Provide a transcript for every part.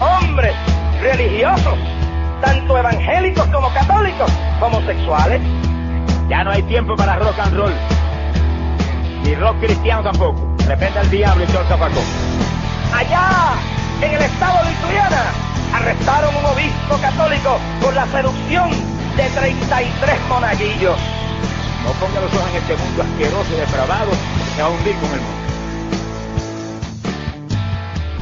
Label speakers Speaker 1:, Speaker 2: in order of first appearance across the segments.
Speaker 1: hombres religiosos, tanto evangélicos como católicos, homosexuales.
Speaker 2: Ya no hay tiempo para rock and roll. Ni rock cristiano tampoco. Repente al diablo y todo el.
Speaker 1: Allá, en el estado de Lituania, arrestaron un obispo católico por la seducción de 33 monaguillos.
Speaker 2: No ponga los ojos en este mundo asqueroso y depravado que va a hundir con el mundo.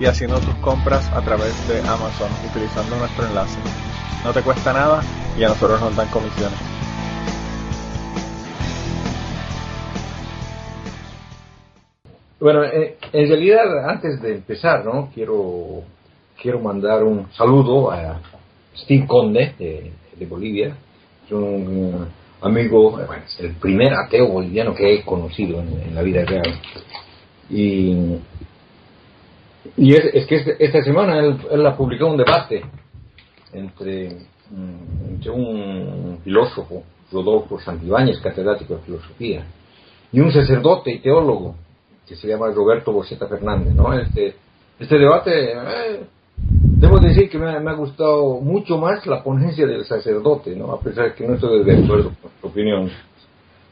Speaker 3: y haciendo tus compras a través de Amazon utilizando nuestro enlace. No te cuesta nada y a nosotros nos dan comisiones.
Speaker 4: Bueno, eh, en realidad, antes de empezar, ¿no? Quiero, quiero mandar un saludo a Steve Conde, de, Bolivia. Es un amigo, bueno, el primer ateo boliviano que he conocido en, en la vida real. Y, y es, es que este- esta semana él, él ha publicado un debate entre, mm, entre un filósofo, Rodolfo Santibáñez, catedrático de filosofía, y un sacerdote y teólogo que se llama Roberto Boceta Fernández, ¿no? Este, este debate, eh, debo decir que me, ha- gustado mucho más la ponencia del sacerdote, ¿no? A pesar de que no estoy de acuerdo con su opinión.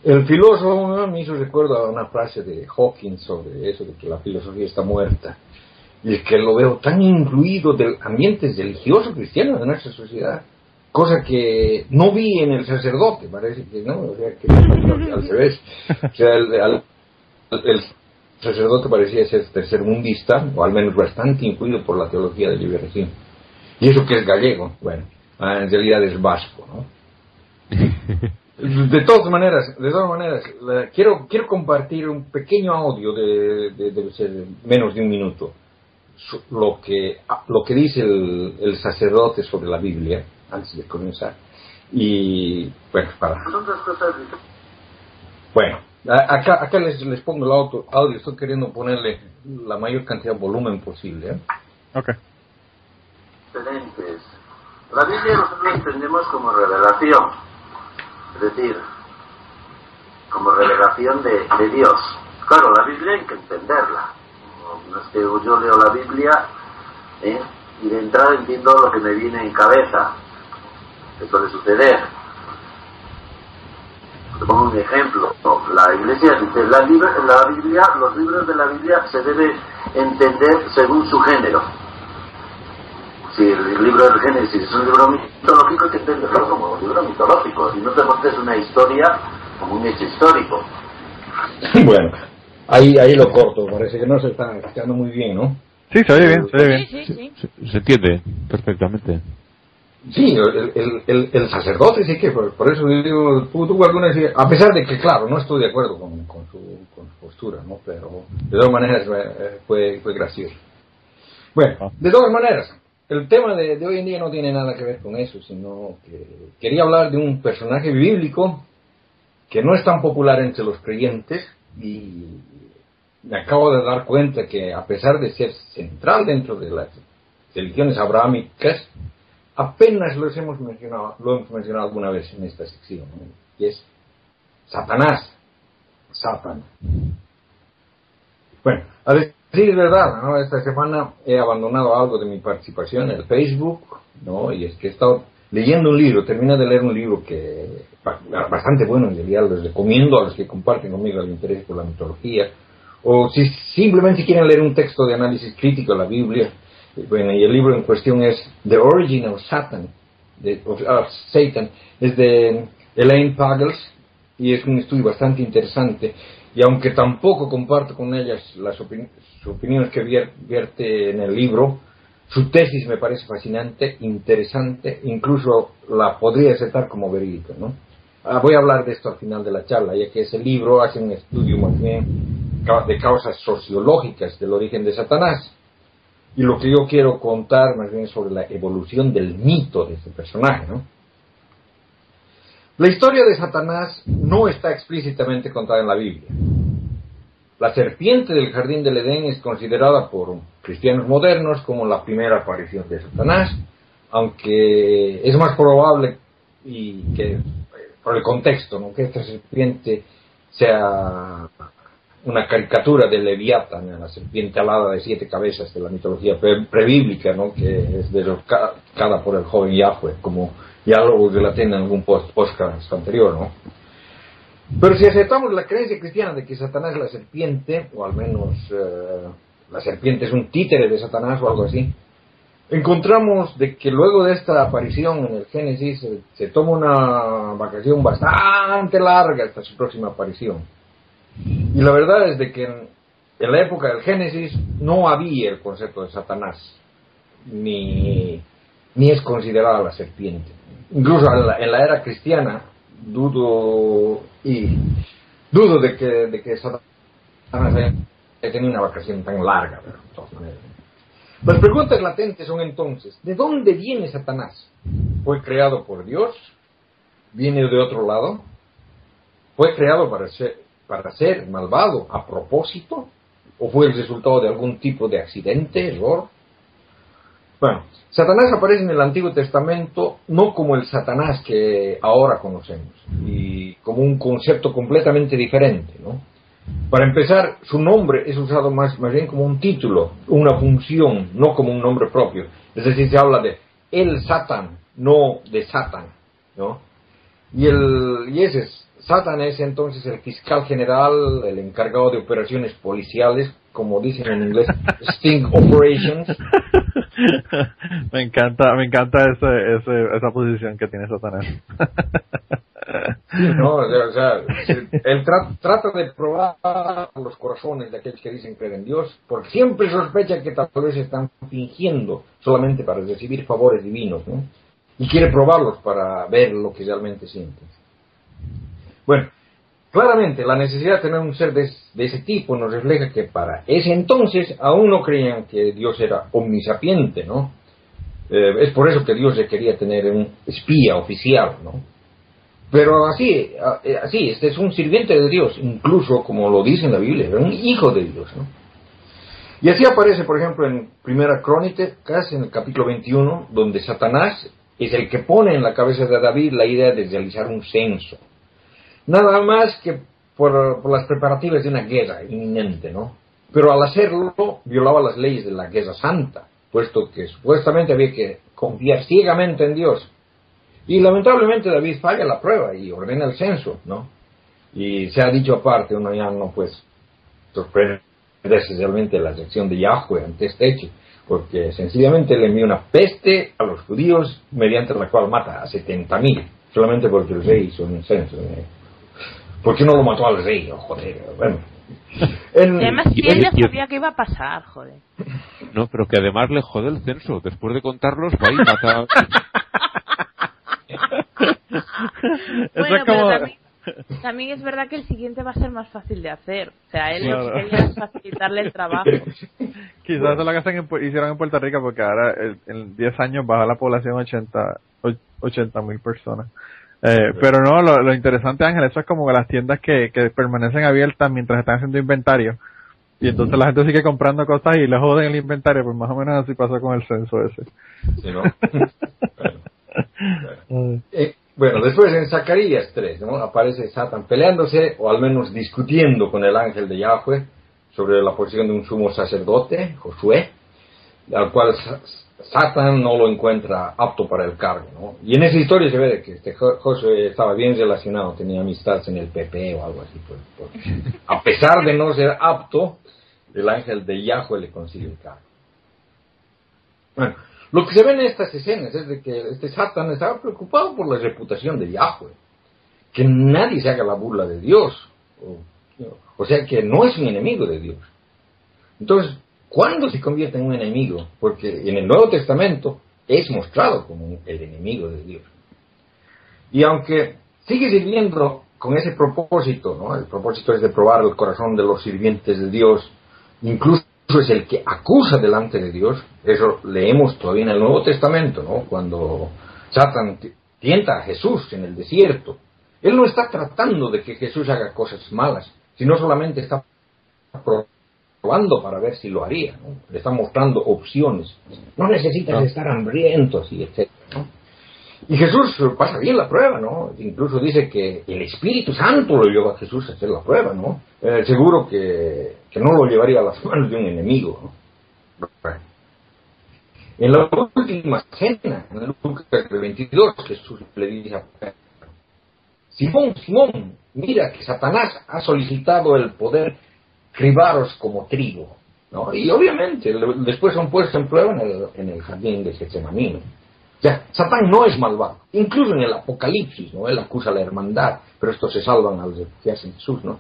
Speaker 4: El filósofo me hizo recuerdo a una frase de Hawking sobre eso, de que la filosofía está muerta. Y es que lo veo tan incluido de ambientes religiosos cristianos de nuestra sociedad, cosa que no vi en el sacerdote, parece que no, o sea, que al revés. O sea, el, al- el sacerdote parecía ser tercermundista, o al menos bastante influido por la teología de liberación. Y eso que es gallego, bueno, ah, en realidad es vasco, ¿no? De todas maneras, de todas maneras, quiero, quiero compartir un pequeño audio de, menos de un minuto, lo que, lo que dice el, el sacerdote sobre la Biblia, antes de comenzar. Y, bueno, para, bueno, a- acá, acá les, les pongo el auto- audio, estoy queriendo ponerle la mayor cantidad de volumen posible. ¿eh?
Speaker 3: Ok.
Speaker 5: excelentes. La Biblia nosotros la entendemos como revelación, es decir, como revelación de, de Dios. Claro, la Biblia hay que entenderla. No, que yo leo la Biblia ¿eh? y de entrada entiendo lo que me viene en cabeza, que suele suceder. Te pongo un ejemplo. La Iglesia dice, la, la Biblia, los libros de la Biblia se debe entender según su género si el libro del Génesis es un libro mitológico, hay que entenderlo como un libro mitológico. Si no te montes una historia como un hecho histórico.
Speaker 4: Bueno, ahí, ahí lo corto, parece que no se está escuchando muy bien, ¿no?
Speaker 3: Sí, se oye bien, se oye bien.
Speaker 6: Sí, sí, sí.
Speaker 7: Se, se entiende perfectamente.
Speaker 4: Sí, el, el, el, el sacerdote sí que, por, por eso digo, tú, alguna vez- a pesar de que, claro, no estoy de acuerdo con, con, su, con su postura, ¿no? Pero de todas maneras eh, fue, fue gracioso. Bueno, de todas maneras, el tema de, de hoy en día no tiene nada que ver con eso, sino que quería hablar de un personaje bíblico que no es tan popular entre los creyentes y me acabo de dar cuenta que a pesar de ser central dentro de las religiones abrahámicas, apenas lo hemos mencionado, lo hemos mencionado alguna vez en esta sección, ¿no? y es Satanás, Satan. Bueno, a decir verdad, esta semana he abandonado algo de mi participación en el Facebook, ¿no? y es que he estado leyendo un libro, terminé de leer un libro que ba- bastante bueno en realidad, les recomiendo a los que comparten conmigo el interés por la mitología, o si simplemente quieren leer un texto de análisis crítico de la Biblia, bueno, y el libro en cuestión es The Origin of Satan, de, of uh, Satan, es de Elaine Pagels y es un estudio bastante interesante. Y aunque tampoco comparto con ellas las opin opiniones que vier vierte en el libro, su tesis me parece fascinante, interesante, incluso la podría aceptar como verídica. ¿no? Ah, voy a hablar de esto al final de la charla, ya que ese libro hace un estudio más bien de causas sociológicas del origen de Satanás. Y lo que yo quiero contar más bien sobre la evolución del mito de este personaje. La historia de Satanás no está explícitamente contada en la Biblia. La serpiente del jardín del Edén es considerada por cristianos modernos como la primera aparición de Satanás, aunque es más probable y que por el contexto, que esta serpiente sea una caricatura de Leviatán, la serpiente alada de siete cabezas de la mitología prebíblica, ¿no? que es derrocada por el joven Yahweh, como ya lo relaté en algún post podcast anterior. ¿no? Pero si aceptamos la creencia cristiana de que Satanás es la serpiente, o al menos eh, la serpiente es un títere de Satanás o algo así, encontramos de que luego de esta aparición en el Génesis se, se toma una vacación bastante larga hasta su próxima aparición. Y la verdad es de que en, la época del Génesis no había el concepto de Satanás, ni, ni es considerada la serpiente. Incluso en la, en la era cristiana, dudo y dudo de que, de que Satanás haya tenido una vacación tan larga, pero de todas maneras. Las preguntas latentes son entonces, ¿de dónde viene Satanás? ¿Fue creado por Dios? ¿Viene de otro lado? ¿Fue creado para ser, para ser malvado a propósito? ¿O fue el resultado de algún tipo de accidente, error? Bueno, Satanás aparece en el Antiguo Testamento no como el Satanás que ahora conocemos, y como un concepto completamente diferente, ¿no? Para empezar, su nombre es usado más, más bien como un título, una función, no como un nombre propio. Es decir, se habla de el Satan, no de Satan, ¿no? Y, el, y ese es, Satan es entonces el fiscal general, el encargado de operaciones policiales, como dicen en inglés, Sting Operations.
Speaker 3: me encanta, me encanta ese, ese, esa posición que tiene Satanás.
Speaker 4: Sí, no, o sea, él tra trata de probar los corazones de aquellos que dicen creer en Dios, porque siempre sospecha que tal vez están fingiendo solamente para recibir favores divinos, ¿no? Y quiere probarlos para ver lo que realmente sienten. Bueno, claramente la necesidad de tener un ser de, ese tipo nos refleja que para ese entonces aún no creían que Dios era omnisapiente, ¿no? Eh, es por eso que Dios quería tener un espía oficial, ¿no? Pero así, así, este es un sirviente de Dios, incluso como lo dice en la Biblia, un hijo de Dios, ¿no? Y así aparece, por ejemplo, en Primera Crónicas, en el capítulo 21, donde Satanás es el que pone en la cabeza de David la idea de realizar un censo. Nada más que por, las preparativas de una guerra inminente, ¿no? Pero al hacerlo, violaba las leyes de la guerra santa, puesto que supuestamente había que confiar ciegamente en Dios y lamentablemente David falla la prueba y ordena el censo, ¿no? Y se ha dicho aparte, uno ya no pues sorprende realmente la sección de Yahweh ante este hecho, porque sencillamente le envía una peste a los judíos mediante la cual mata a 70.000, solamente porque el rey hizo un censo. ¿eh? ¿Por qué no lo mató al rey? Oh, joder, bueno.
Speaker 6: En, y además y él ya sabía que iba a pasar, joder.
Speaker 7: No, pero que además le jode el censo. Después de contarlos, va y mata.
Speaker 6: bueno, pero también, también, es verdad que el siguiente va a ser más fácil de hacer. O sea, él claro. lo que quería es facilitarle el trabajo.
Speaker 3: Quizás es lo que hacen en, hicieron en Puerto Rico porque ahora en 10 años baja la población 80 mil personas. Eh, pero no, lo, lo, interesante, Ángel, eso es como las tiendas que, que permanecen abiertas mientras están haciendo inventario. Y entonces la gente sigue comprando cosas y le joden el inventario, pues más o menos así pasó con el censo ese.
Speaker 4: Sí, ¿no? bueno. Eh, bueno, después en Zacarías 3, ¿no? Aparece Satan peleándose, o al menos discutiendo con el ángel de Yahweh sobre la posición de un sumo sacerdote, Josué, al cual Satan no lo encuentra apto para el cargo, ¿no? Y en esa historia se ve que este Josué estaba bien relacionado, tenía amistades en el PP o algo así, pues, a pesar de no ser apto, el ángel de Yahweh le consigue el cargo. Bueno, Lo que se ve en estas escenas es de que este Satan estaba preocupado por la reputación de Yahweh, que nadie se haga la burla de Dios, o, o sea que no es un enemigo de Dios. Entonces, ¿cuándo se convierte en un enemigo? Porque en el Nuevo Testamento es mostrado como el enemigo de Dios. Y aunque sigue sirviendo con ese propósito, ¿no? El propósito es de probar el corazón de los sirvientes de Dios, incluso es el que acusa delante de Dios, eso leemos todavía en el Nuevo Testamento, ¿no? Cuando Satan tienta a Jesús en el desierto, él no está tratando de que Jesús haga cosas malas, sino solamente está probando para ver si lo haría, ¿no? le está mostrando opciones. No necesitas estar hambrientos y etc. Y Jesús pasa bien la prueba, ¿no? Incluso dice que el Espíritu Santo lo lleva a Jesús a hacer la prueba, ¿no? Eh, seguro que, que, no lo llevaría a las manos de un enemigo, ¿no? En la última cena, en Lucas 22, Jesús le dice a Simón, Simón, mira que Satanás ha solicitado el poder cribaros como trigo, ¿no? Y obviamente después son puestos en prueba en el, en el jardín de Getsemaní, o sea, Satán no es malvado. Incluso en el Apocalipsis, ¿no? Él acusa a la hermandad, pero estos se salvan al refugiarse en Jesús, ¿no?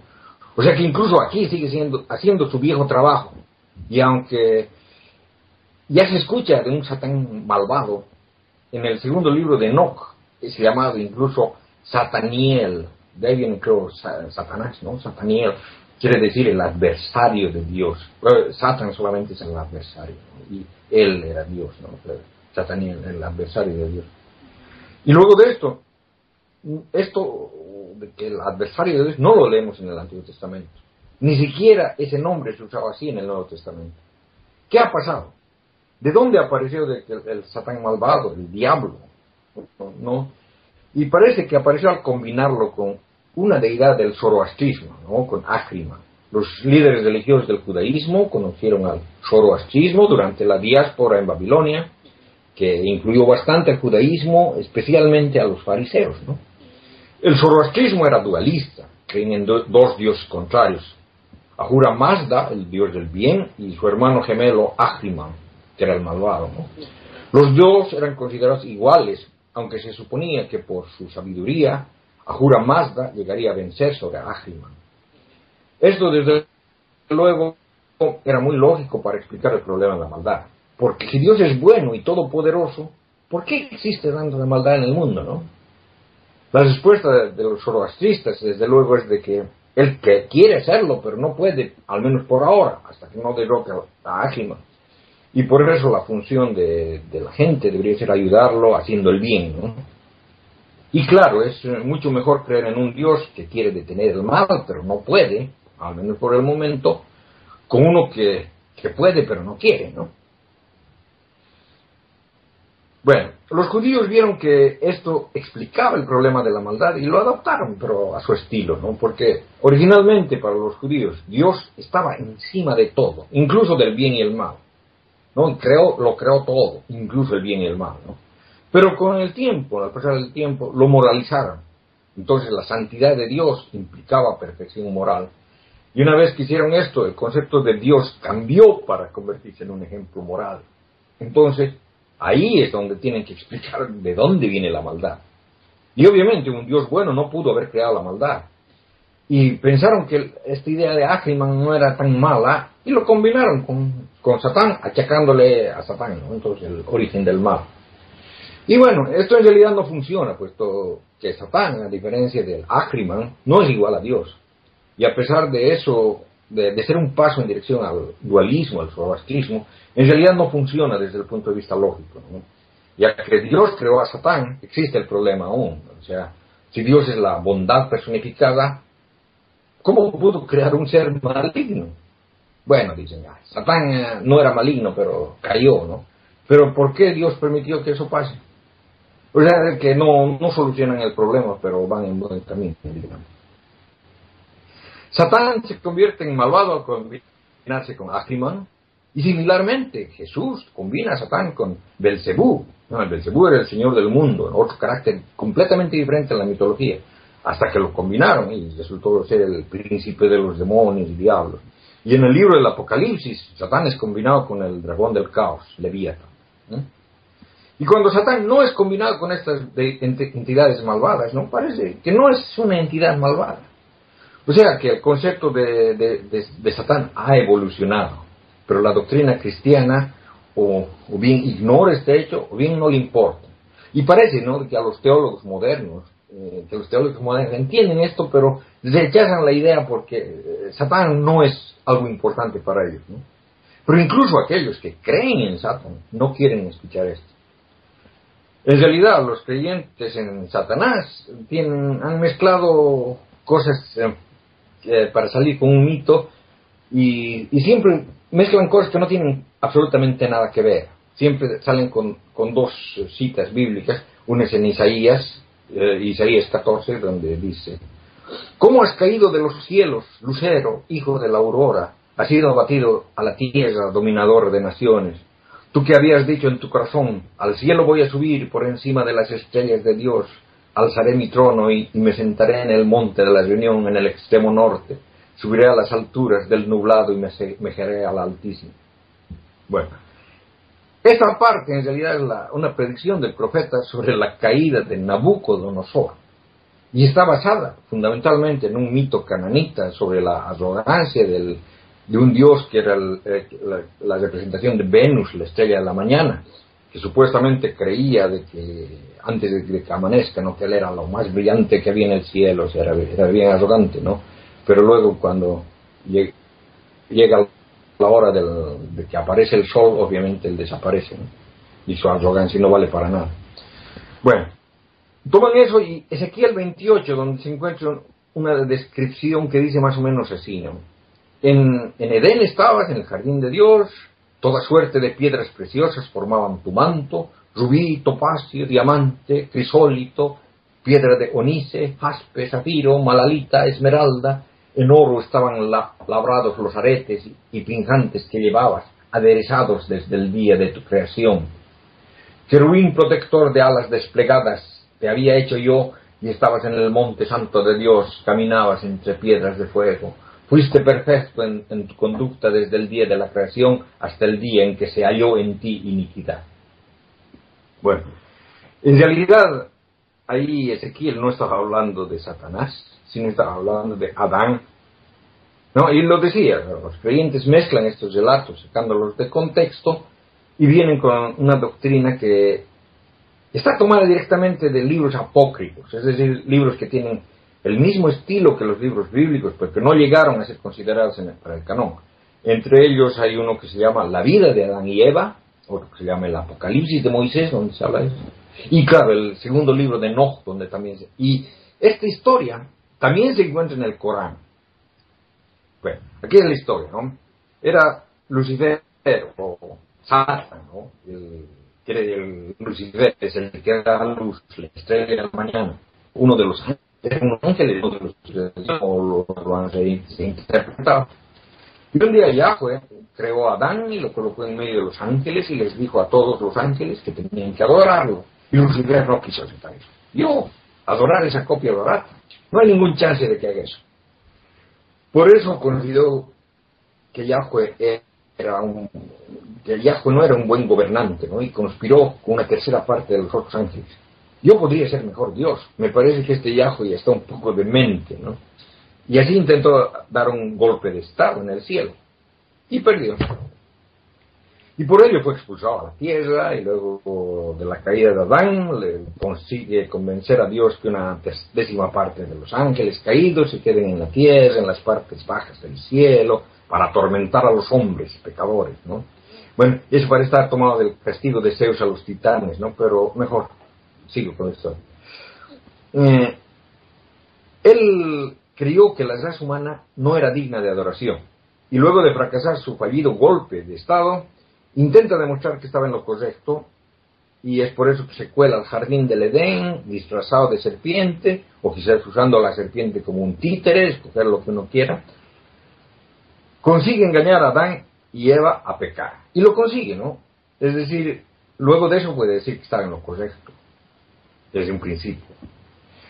Speaker 4: O sea que incluso aquí sigue siendo, haciendo su viejo trabajo. Y aunque ya se escucha de un Satán malvado, en el segundo libro de Enoch es llamado incluso Sataniel. De ahí viene, creo, Satanás, ¿no? Sataniel quiere decir el adversario de Dios. Satán solamente es el adversario, y él era Dios, ¿no? Sataniel, el adversario de Dios. Y luego de esto, esto de que el adversario de Dios no lo leemos en el Antiguo Testamento. Ni siquiera ese nombre se usaba así en el Nuevo Testamento. ¿Qué ha pasado? ¿De dónde apareció el, el Satán malvado, el diablo? ¿No? Y parece que apareció al combinarlo con una deidad del zoroastrismo, ¿no? con Akrima. Los líderes religiosos del judaísmo conocieron al zoroastrismo durante la diáspora en Babilonia que incluyó bastante el judaísmo, especialmente a los fariseos. ¿no? El zoroastrismo era dualista, creían en dos dioses contrarios. Ahura Mazda, el dios del bien, y su hermano gemelo Ahriman, que era el malvado. ¿no? Los dos eran considerados iguales, aunque se suponía que por su sabiduría Ahura Mazda llegaría a vencer sobre Ahriman. Esto, desde luego, era muy lógico para explicar el problema de la maldad. Porque si Dios es bueno y todopoderoso, ¿por qué existe tanto de maldad en el mundo, no? La respuesta de, los zoroastristas, desde luego, es de que él que quiere hacerlo, pero no puede, al menos por ahora, hasta que no derroque a Ágima. Y por eso la función de, de, la gente debería ser ayudarlo haciendo el bien, ¿no? Y claro, es mucho mejor creer en un Dios que quiere detener el mal, pero no puede, al menos por el momento, con uno que, que puede, pero no quiere, ¿no? Bueno, los judíos vieron que esto explicaba el problema de la maldad y lo adoptaron, pero a su estilo, ¿no? Porque originalmente para los judíos Dios estaba encima de todo, incluso del bien y el mal. ¿no? Creó, lo creó todo, incluso el bien y el mal, ¿no? Pero con el tiempo, al pasar del tiempo, lo moralizaron. Entonces la santidad de Dios implicaba perfección moral. Y una vez que hicieron esto, el concepto de Dios cambió para convertirse en un ejemplo moral. Entonces, Ahí es donde tienen que explicar de dónde viene la maldad. Y obviamente un Dios bueno no pudo haber creado la maldad. Y pensaron que esta idea de Ahriman no era tan mala y lo combinaron con, con Satán, achacándole a Satán, entonces el origen del mal. Y bueno, esto en realidad no funciona, puesto que Satán, a diferencia del Ahriman, no es igual a Dios. Y a pesar de eso, de, ser un paso en dirección al dualismo, al zoroastrismo, en realidad no funciona desde el punto de vista lógico. Ya que Dios creó a Satán, existe el problema aún. O sea, si Dios es la bondad personificada, ¿cómo pudo crear un ser maligno? Bueno, dicen, ya, Satán eh, no era maligno, pero cayó, ¿no? Pero ¿por qué Dios permitió que eso pase? O sea, que no, no solucionan el problema, pero van en buen camino, digamos. Satán se convierte en malvado al combinarse con Ahriman, y similarmente Jesús combina a Satán con Belcebú. No, el Belcebú era el señor del mundo, otro carácter completamente diferente en la mitología, hasta que lo combinaron y resultó ser el príncipe de los demonios y diablos. Y en el libro del Apocalipsis, Satán es combinado con el dragón del caos, Leviatán. Y cuando Satán no es combinado con estas entidades malvadas, ¿no? Parece que no es una entidad malvada. O sea que el concepto de, de, Satán ha evolucionado, pero la doctrina cristiana o, bien ignora este hecho o bien no le importa. Y parece ¿no? que a los teólogos modernos, eh, que los teólogos modernos entienden esto, pero rechazan la idea porque eh, Satán no es algo importante para ellos. ¿no? Pero incluso aquellos que creen en Satán no quieren escuchar esto. En realidad, los creyentes en Satanás tienen, han mezclado cosas eh, para salir con un mito y, siempre mezclan cosas que no tienen absolutamente nada que ver. Siempre salen con, dos citas bíblicas, una es en Isaías, eh, Isaías 14, donde dice, ¿Cómo has caído de los cielos, lucero, hijo de la aurora? Has sido abatido a la tierra, dominador de naciones. Tú que habías dicho en tu corazón, al cielo voy a subir por encima de las estrellas de Dios, alzaré mi trono y, me sentaré en el monte de la reunión en el extremo norte, subiré a las alturas del nublado y me mejeré al altísimo. Bueno, esta parte en realidad es una predicción del profeta sobre la caída de Nabucodonosor y está basada fundamentalmente en un mito cananita sobre la arrogancia del, de un dios que era eh, la, representación de Venus, la estrella de la mañana, que supuestamente creía de que antes de que amanezca, ¿no? que él era lo más brillante que había en el cielo, o sea, era, bien arrogante, ¿no? Pero luego cuando llega, la hora de que aparece el sol, obviamente él desaparece, y su arrogancia no vale para nada. Bueno, toman eso y Ezequiel 28, donde se encuentra una descripción que dice más o menos así, ¿no? En, Edén estabas, en el jardín de Dios, toda suerte de piedras preciosas formaban tu manto, rubí, topacio, diamante, crisólito, piedra de onice, jaspe, zafiro, malalita, esmeralda, en oro estaban labrados los aretes y pinjantes que llevabas, aderezados desde el día de tu creación. Querubín protector de alas desplegadas, te había hecho yo y estabas en el monte santo de Dios, caminabas entre piedras de fuego. Fuiste perfecto en, tu conducta desde el día de la creación hasta el día en que se halló en ti iniquidad. Bueno, en realidad ahí Ezequiel no estaba hablando de Satanás, sino estaba hablando de Adán. ¿No? Y lo decía, los creyentes mezclan estos relatos, sacándolos de contexto, y vienen con una doctrina que está tomada directamente de libros apócrifos, es decir, libros que tienen el mismo estilo que los libros bíblicos, porque no llegaron a ser considerados para el canon. Entre ellos hay uno que se llama La vida de Adán y Eva, otro que se llama El Apocalipsis de Moisés, donde se habla de eso. Y claro, el segundo libro de Enoch, donde también se... Y esta historia también se encuentra en el Corán. Bueno, aquí es la historia, ¿no? Era Lucifer o Satan, ¿no? El, el Lucifer es el que da luz, la estrella de mañana, uno de los un ángel o lo han interpretado. Y un día Yahweh creó a Adán y lo colocó en medio de los ángeles y les dijo a todos los ángeles que tenían que adorarlo. Y Lucifer no quiso aceptar eso. Yo, adorar esa copia dorada. No hay ningún chance de que haga eso. Por eso consideró que Yahweh era un, que Yahweh no era un buen gobernante, ¿no? Y conspiró con una tercera parte de los otros ángeles yo podría ser mejor Dios. Me parece que este Yahweh está un poco demente, ¿no? Y así intentó dar un golpe de Estado en el cielo. Y perdió. Y por ello fue expulsado a la tierra y luego de la caída de Adán le consigue convencer a Dios que una décima parte de los ángeles caídos se queden en la tierra, en las partes bajas del cielo, para atormentar a los hombres pecadores, ¿no? Bueno, eso parece estar tomado del castigo de Zeus a los titanes, ¿no? Pero mejor, sigo con esto. Él creyó que la raza humana no era digna de adoración y luego de fracasar su fallido golpe de Estado, intenta demostrar que estaba en lo correcto y es por eso que se cuela al jardín del Edén disfrazado de serpiente o quizás usando a la serpiente como un títere, escoger lo que uno quiera. Consigue engañar a Adán y Eva a pecar. Y lo consigue, ¿no? Es decir, luego de eso puede decir que estaba en lo correcto desde un principio.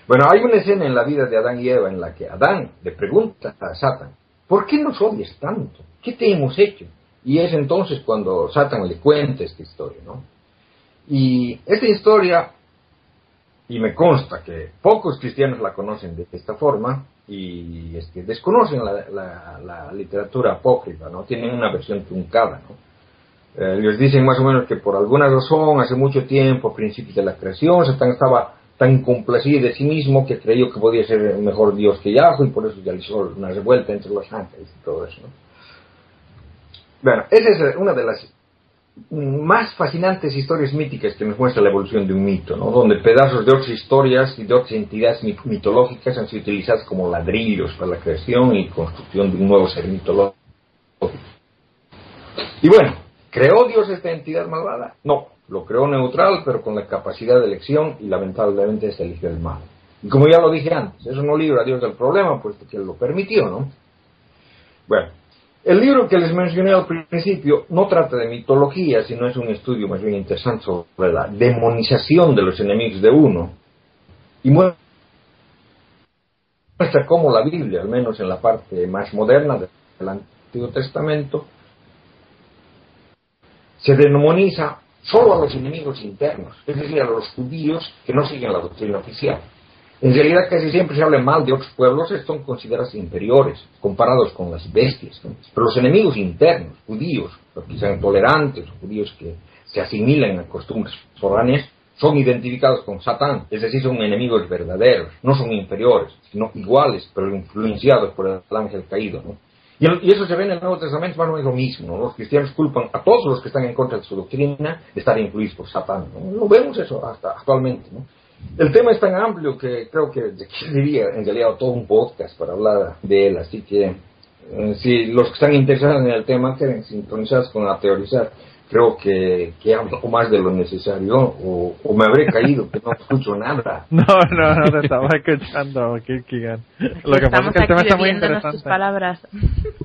Speaker 4: Bueno, hay una escena en la vida de Adán y Eva en la que Adán le pregunta a Satan, ¿por qué nos odias tanto? ¿Qué te hemos hecho? Y es entonces cuando Satan le cuenta esta historia, ¿no? Y esta historia, y me consta que pocos cristianos la conocen de esta forma, y es que desconocen la, literatura apócrifa, ¿no? Tienen una versión truncada, ¿no? Eh, les dicen más o menos que por alguna razón, hace mucho tiempo, a principios de la creación, Satán estaba tan complacido de sí mismo que creyó que podía ser el mejor Dios que Yahweh y por eso hizo una revuelta entre los ángeles y todo eso. ¿no? Bueno, esa es una de las más fascinantes historias míticas que nos muestra la evolución de un mito, ¿no? donde pedazos de otras historias y de otras entidades mitológicas han sido utilizados como ladrillos para la creación y construcción de un nuevo ser mitológico. Y bueno, ¿creó Dios esta entidad malvada? No, lo creó neutral, pero con la capacidad de elección y lamentablemente se eligió el mal. Y como ya lo dije antes, eso no libra a Dios del problema, puesto que lo permitió, ¿no? Bueno, el libro que les mencioné al principio no trata de mitología, sino es un estudio más bien interesante sobre la demonización de los enemigos de uno. Y muestra cómo la Biblia, al menos en la parte más moderna del Antiguo Testamento, se demoniza solo a los enemigos internos, es decir, a los judíos que no siguen la doctrina oficial. En realidad casi siempre se habla mal de otros pueblos, son considerados inferiores, comparados con las bestias. Pero los enemigos internos, judíos, que sean tolerantes, judíos que se asimilan a costumbres foráneas, son identificados con Satán, es decir, son enemigos verdaderos, no son inferiores, sino iguales, pero influenciados por el ángel caído. Y, eso se ve en el Nuevo Testamento más o menos lo mismo. Los cristianos culpan a todos los que están en contra de su doctrina de estar influidos por Satán. Lo vemos eso hasta actualmente. ¿no? El tema es tan amplio que creo que diría en realidad todo un podcast para hablar de él, así que eh, si los que están interesados en el tema quieren sintonizados con la teorizar, creo que, que hablo más de lo necesario o, me habré caído que no escucho nada.
Speaker 3: No, no, no te estaba escuchando, Kirkigan. Lo que pasa es que el tema está muy interesante.
Speaker 6: palabras.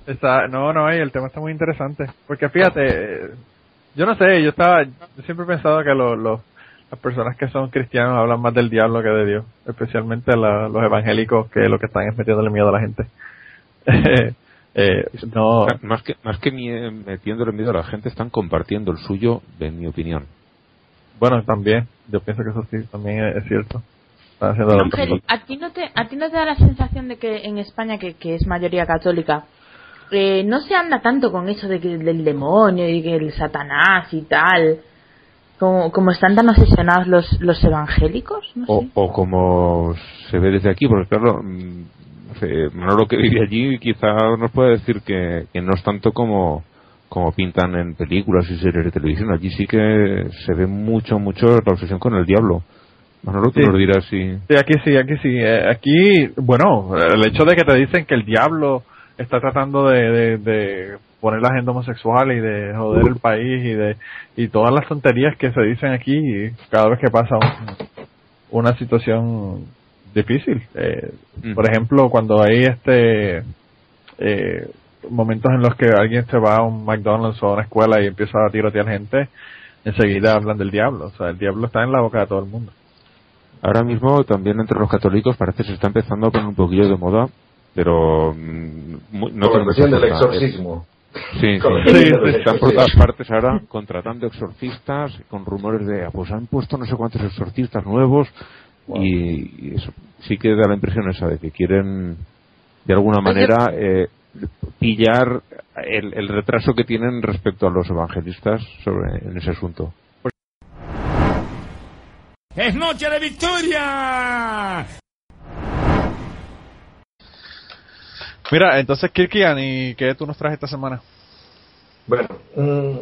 Speaker 3: Está, no, no, el tema está muy interesante. Porque fíjate, yo no sé, yo estaba, yo siempre he pensado que los las personas que son cristianos hablan más del diablo que de Dios, especialmente los evangélicos que lo que están es metiéndole miedo a la gente.
Speaker 7: eh, no. Más que, más que metiéndole miedo a la gente, están compartiendo el suyo, en mi opinión.
Speaker 3: Bueno, también, yo pienso que eso sí, también es, cierto.
Speaker 6: Ángel, ¿a ti, no te, ¿a ti no te da la sensación de que en España, que, que es mayoría católica, eh, no se anda tanto con eso de que del demonio y que el Satanás y tal? como, están tan obsesionados los, los evangélicos.
Speaker 7: o, como se ve desde aquí, porque claro, mm, Manolo que vive allí quizá nos puede decir que, no es tanto como, como pintan en películas y series de televisión. Allí sí que se ve mucho, mucho la obsesión con el diablo. Manolo, tú nos dirás si...
Speaker 3: Sí, aquí sí, aquí sí. Eh, aquí, bueno, el hecho de que te dicen que el diablo está tratando de, de, poner la agenda homosexual y de joder el país y de y todas las tonterías que se dicen aquí cada vez que pasa una situación difícil. Eh, Por ejemplo, cuando hay este eh, momentos en los que alguien se va a un McDonald's o a una escuela y empieza a tirotear gente, enseguida hablan del diablo. O sea, el diablo está en la boca de todo el mundo.
Speaker 7: Ahora mismo también entre los católicos parece que se está empezando a poner un poquillo de moda pero mm,
Speaker 4: no con la del exorcismo.
Speaker 7: Sí, sí, están por todas partes ahora contratando exorcistas con rumores de, ah, pues han puesto no sé cuántos exorcistas nuevos y, eso sí que da la impresión esa de que quieren de alguna manera eh, pillar el, el, retraso que tienen respecto a los evangelistas sobre en ese asunto.
Speaker 8: ¡Es noche de victoria!
Speaker 3: Mira, entonces Kirkian, ¿y qué tú nos traes esta semana?
Speaker 4: Bueno, mm,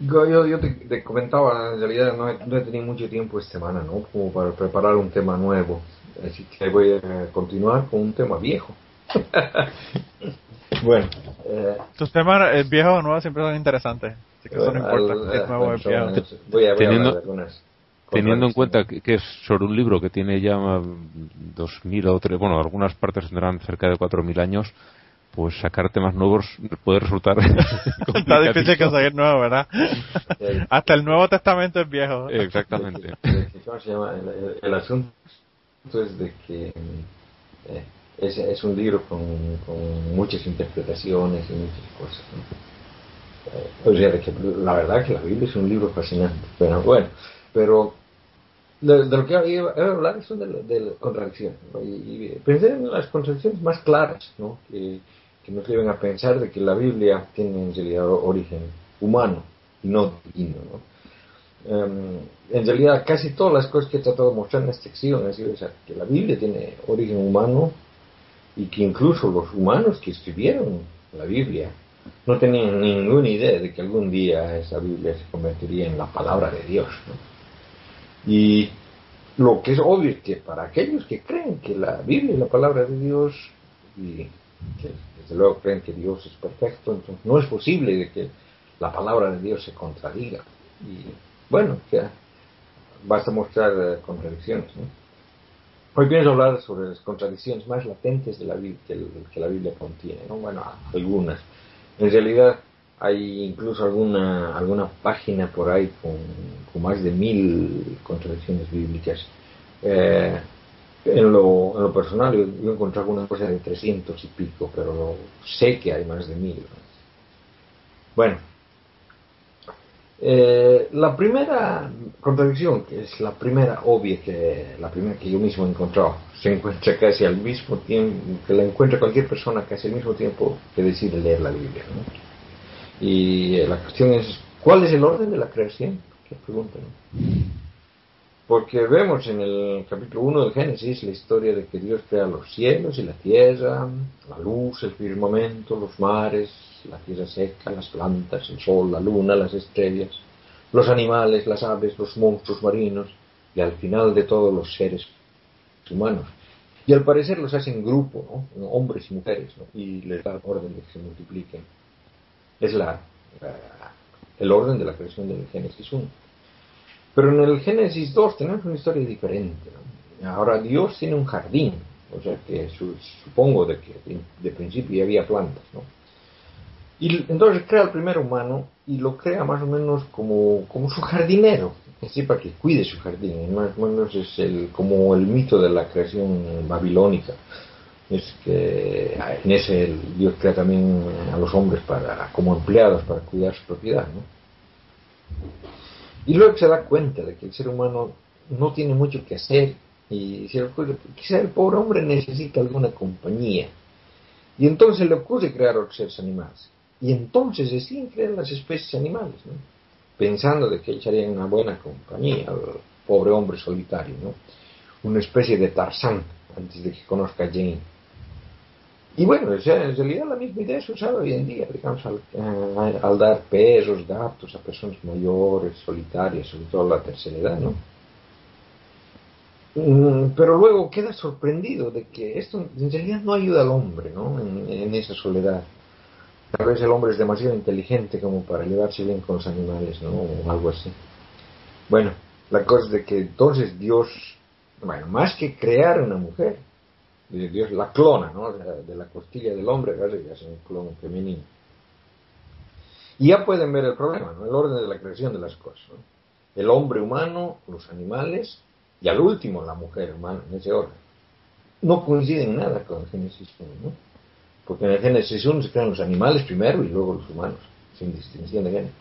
Speaker 4: yo, te, comentaba, en realidad no he, tenido mucho tiempo esta semana, ¿no? Como para preparar un tema nuevo. Así que voy a continuar con un tema viejo. bueno.
Speaker 3: Eh, Tus temas eh, viejos o nuevos siempre son interesantes. Así que eso no importa. es nuevo,
Speaker 7: viejo. Voy a, voy a algunas Teniendo en cuenta que, es sobre un libro que tiene ya 2.000 o tres, bueno, algunas partes tendrán cerca de 4.000 años, pues sacar temas nuevos puede resultar.
Speaker 3: Está difícil conseguir nuevo, ¿verdad? Hasta el Nuevo Testamento es viejo.
Speaker 7: Exactamente.
Speaker 4: El, asunto es de que eh, es, es, un libro con, con, muchas interpretaciones y muchas cosas. ¿no? Eh, o sea, que la verdad que la Biblia es un libro fascinante. Pero bueno pero de, lo que iba a hablar son de, de contradicciones. Y, pensé en las contradicciones más claras, ¿no? que, que nos lleven a pensar de que la Biblia tiene en realidad origen humano y no divino. ¿no? Em, en realidad, casi todas las cosas que he tratado de mostrar en esta sección que la Biblia tiene origen humano y que incluso los humanos que escribieron la Biblia no tenían ninguna idea de que algún día esa Biblia se convertiría en la palabra de Dios. Y lo que es obvio es que para aquellos que creen que la Biblia es la palabra de Dios y que desde luego creen que Dios es perfecto, entonces no es posible de que la palabra de Dios se contradiga. Y bueno, ya basta mostrar eh, contradicciones. Hoy pienso hablar sobre las contradicciones más latentes de la Biblia, que, la Biblia contiene. Bueno, algunas. En realidad hay incluso alguna, alguna página por ahí con, más de mil contradicciones bíblicas. Eh, en, lo, en lo personal yo, he encontrado una cosa de 300 y pico, pero sé que hay más de mil. Bueno, eh, la primera contradicción, que es la primera obvia, que la primera que yo mismo he encontrado, se encuentra casi al mismo tiempo, que la encuentra cualquier persona casi al mismo tiempo que decide leer la Biblia. Y eh, la cuestión es, ¿cuál es el orden de la creación? ¿Qué pregunta? Porque vemos en el capítulo 1 de Génesis la historia de que Dios crea los cielos y la tierra, la luz, el firmamento, los mares, la tierra seca, las plantas, el sol, la luna, las estrellas, los animales, las aves, los monstruos marinos y al final de todos los seres humanos. Y al parecer los hace en grupo, ¿no? hombres y mujeres, y les da orden de que se multipliquen. Es la, el orden de la creación del Génesis 1. Pero en el Génesis 2 tenemos una historia diferente. Ahora Dios tiene un jardín, o sea que supongo de que de principio ya había plantas, ¿no? Y entonces crea al primer humano y lo crea más o menos como, como su jardinero, así para que cuide su jardín. Más o menos es el, como el mito de la creación babilónica. Es que en ese Dios crea también a los hombres para, como empleados para cuidar su propiedad. ¿no? Y luego se da cuenta de que el ser humano no tiene mucho que hacer y ocurre, quizá el pobre hombre necesita alguna compañía. Y entonces le ocurre crear otros seres animales. Y entonces deciden crear las especies animales, pensando de que echarían una buena compañía al pobre hombre solitario, ¿no? una especie de Tarzán antes de que conozca a Jane. Y bueno, en realidad la misma idea se usa hoy en día, digamos, eh, al, dar perros, gatos a personas mayores, solitarias, sobre todo a la tercera edad, ¿no? Mm, pero luego queda sorprendido de que esto en realidad no ayuda al hombre, ¿no? En, esa soledad. Tal vez el hombre es demasiado inteligente como para llevarse bien con los animales, ¿no? O algo así. Bueno, la cosa es de que entonces Dios, bueno, más que crear una mujer, Dios la clona, ¿no? De la, costilla del hombre, que hace un clon femenino. Y ya pueden ver el problema, ¿no? El orden de la creación de las cosas, ¿no? El hombre humano, los animales, y al último la mujer humana, en ese orden. No coinciden nada con Génesis 1, ¿no? Porque en el Génesis 1 se crean los animales primero y luego los humanos, sin distinción de género.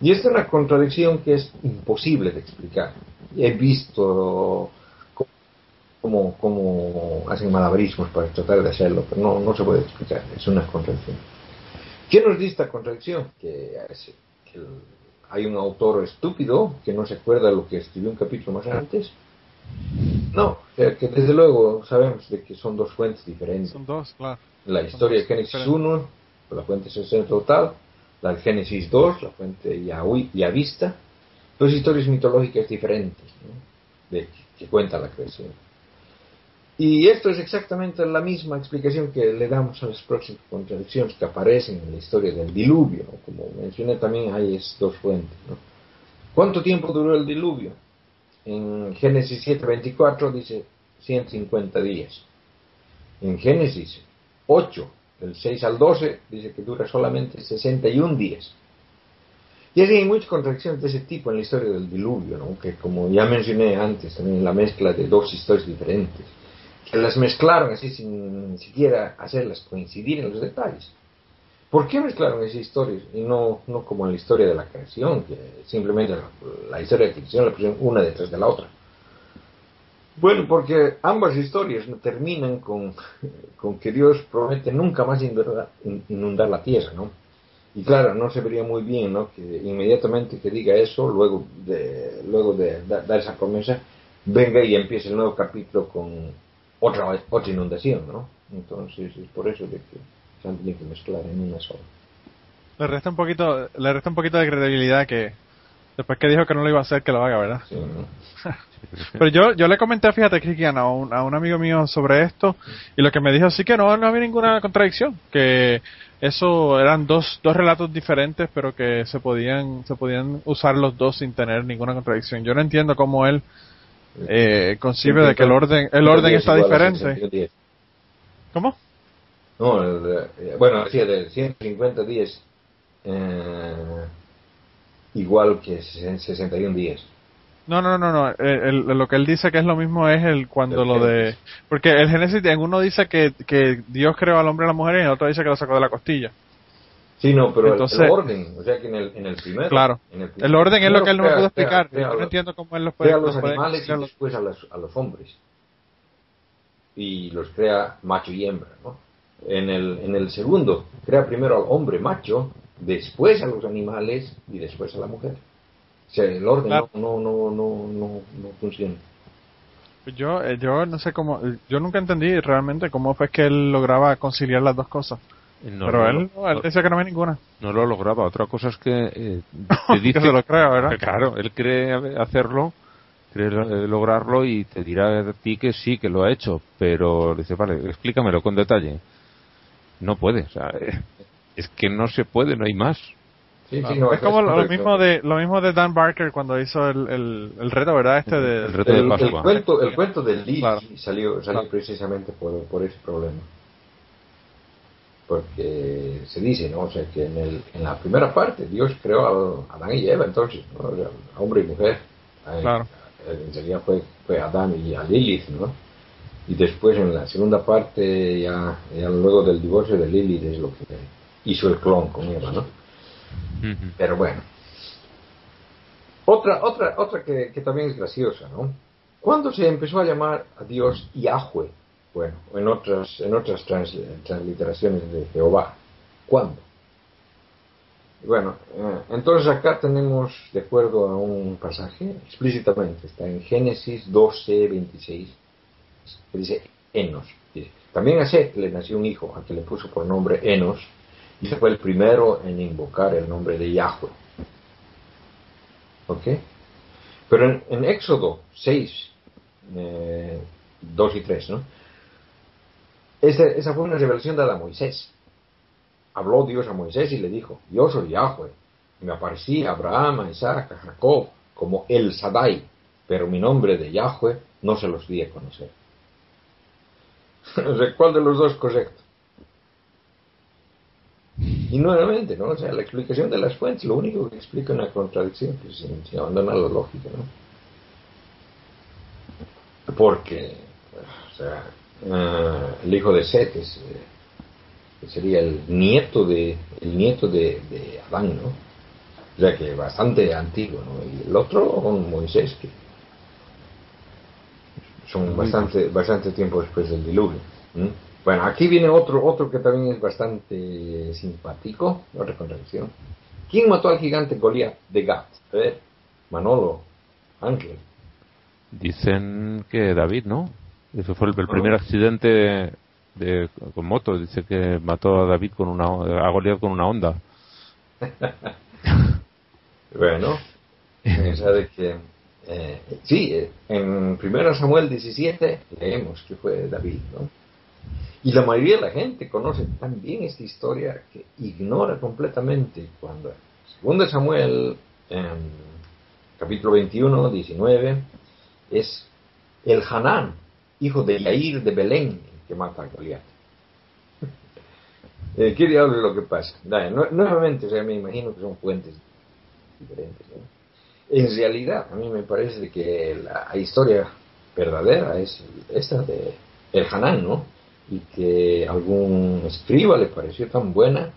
Speaker 4: Y esta es una contradicción que es imposible de explicar. He visto como hacen malabarismos para tratar de hacerlo, pero no, no se puede explicar, es una contradicción. ¿Qué nos dice esta contradicción? Que, hay un autor estúpido que no se acuerda de lo que escribió un capítulo más antes. No, que desde luego sabemos de que son dos fuentes diferentes.
Speaker 3: Son dos, claro.
Speaker 4: La historia de Génesis 1, la fuente es el total, la de Génesis 2, la fuente ya, ya vista, dos historias mitológicas diferentes de, que cuenta la creación. Y esto es exactamente la misma explicación que le damos a las próximas contradicciones que aparecen en la historia del diluvio. Como mencioné también, hay dos fuentes. ¿Cuánto tiempo duró el diluvio? En Génesis 7:24 dice 150 días. En Génesis 8, del 6 al 12, dice que dura solamente 61 días. Y hay muchas contradicciones de ese tipo en la historia del diluvio, ¿no? que como ya mencioné antes, también la mezcla de dos historias diferentes las mezclaron así sin siquiera hacerlas coincidir en los detalles. ¿Por qué mezclaron esas historias y no, no como en la historia de la creación, que simplemente la, la historia de ficción la pusieron una detrás de la otra? Bueno, porque ambas historias terminan con, con que Dios promete nunca más inundar, inundar la tierra, ¿no? Y claro, no se vería muy bien, ¿no? Que inmediatamente que diga eso, luego de, luego de dar esa promesa, venga y empiece el nuevo capítulo con otra, otra inundación, ¿no? Entonces es por eso de que se han tenido que mezclar en una sola.
Speaker 3: Le resta un poquito, le resta un poquito de credibilidad que después que dijo que no lo iba a hacer, que lo haga, ¿verdad?
Speaker 4: Sí, ¿no?
Speaker 3: Pero yo, yo le comenté, fíjate, Cristian, a un, a un amigo mío sobre esto, y lo que me dijo sí que no, no había ninguna contradicción, que eso eran dos, dos relatos diferentes, pero que se podían, se podían usar los dos sin tener ninguna contradicción. Yo no entiendo cómo él eh, concibe de que el orden, el orden está diferente. ¿Cómo?
Speaker 4: No, el, eh, bueno, decía de 150 días eh, igual que 61 días.
Speaker 3: No, no, no, no. El- el- lo que él dice que es lo mismo es el cuando
Speaker 4: El
Speaker 3: lo de... Porque el Génesis, en uno dice que, que Dios creó al hombre y a la mujer y en el otro dice que lo sacó de la costilla.
Speaker 4: Sí, no, pero el-
Speaker 3: Entonces-
Speaker 4: el orden, o sea que en el, en el primero.
Speaker 3: Claro.
Speaker 4: en el,
Speaker 3: El orden es lo que él no me pudo explicar. Yo no entiendo cómo él los puede...
Speaker 4: crea a los animales y después a los, a los hombres. Y los crea macho y hembra, ¿no? En el, en el segundo, crea primero al hombre macho, después a los animales y después a la mujer. O sea, el orden
Speaker 3: Claro.
Speaker 4: no, no, no, no, no, no funciona.
Speaker 3: Yo, eh, yo no sé cómo... Yo nunca entendí realmente cómo fue que él lograba conciliar las dos cosas.
Speaker 7: No,
Speaker 3: Pero él, decía que no había ninguna.
Speaker 7: no lo lograba. Otra cosa es que eh, te
Speaker 3: Que
Speaker 7: dice
Speaker 3: se lo crea, ¿verdad?
Speaker 7: Claro, él cree hacerlo, cree eh, lograrlo y te dirá a ti que sí, que lo ha hecho, pero dice, vale, explícamelo con detalle. No puede, o sea, eh, es que no se puede, no hay más.
Speaker 4: Sí,
Speaker 3: Claro.
Speaker 4: sí, no,
Speaker 3: es como lo, lo mismo de lo mismo de Dan Barker cuando hizo el, el, el reto, ¿verdad? Este de,
Speaker 7: El reto de
Speaker 4: el, cuento, el cuento del
Speaker 3: Claro.
Speaker 4: salió, salió
Speaker 3: Claro.
Speaker 4: precisamente por, por ese problema. Porque se dice, ¿no? O sea, que en, el, en la primera parte Dios creó a Adán y Eva, entonces, ¿no? O sea, hombre y mujer.
Speaker 3: Claro.
Speaker 4: eh, En realidad fue, fue Adán y a Lilith, ¿no? Y después en la segunda parte, ya, ya luego del divorcio de Lilith, es lo que hizo el clon con Eva, ¿no? Pero bueno. Otra, otra, otra que, que también es graciosa, ¿no? ¿Cuándo se empezó a llamar a Dios Yahweh? Bueno, en otras, en otras trans- transliteraciones de Jehová. ¿Cuándo? Bueno, eh, entonces acá tenemos, de acuerdo a un pasaje, explícitamente, está en Génesis 12, 26, que dice Enos. También a Seth le nació un hijo, al que le puso por nombre Enos, y fue el primero en invocar el nombre de Yahweh. ¿Ok? Pero en, en Éxodo 6, eh, 2 y 3, ¿no? Esa, fue una revelación dada a Moisés. Habló Dios a Moisés y le dijo, yo soy Yahweh. Me aparecí a Abraham, a Isaac, a Jacob, como El Sadai, pero mi nombre de Yahweh no se los di a conocer. ¿Cuál de los dos correcto? Y nuevamente, ¿no? O sea, la explicación de las fuentes, lo único que explica una contradicción, pues se, se abandona la lógica, ¿no? Porque, o sea, eh, el hijo de Set es, eh, que sería el nieto de el nieto de, de Adán, ¿no? O sea que bastante antiguo, ¿no? Y el otro, con Moisés, que son bastante bastante tiempo después del diluvio. Bueno, aquí viene otro otro que también es bastante simpático, otra contradicción. ¿Quién mató al gigante Goliat de Gat? Ver, Manolo, Ángel.
Speaker 7: Dicen que David, ¿no? Ese fue el, el primer accidente de, de- con moto. Dice que mató a David con una a Goliat con una onda.
Speaker 4: Bueno, de que, eh, sí, en 1 Samuel 17 leemos que fue David, ¿no? Y la mayoría de la gente conoce tan bien esta historia que ignora completamente cuando en 2 Samuel, capítulo 21, 19, es el Hanán, hijo de Yair de Belén, el que mata a Goliat. Eh, ¿Qué diablos es lo que pasa? Nada, nue- nuevamente, o sea, me imagino que son fuentes diferentes. ¿no? En realidad, a mí me parece que la historia verdadera es esta de el Hanán, ¿no? Y que algún escriba le pareció tan buena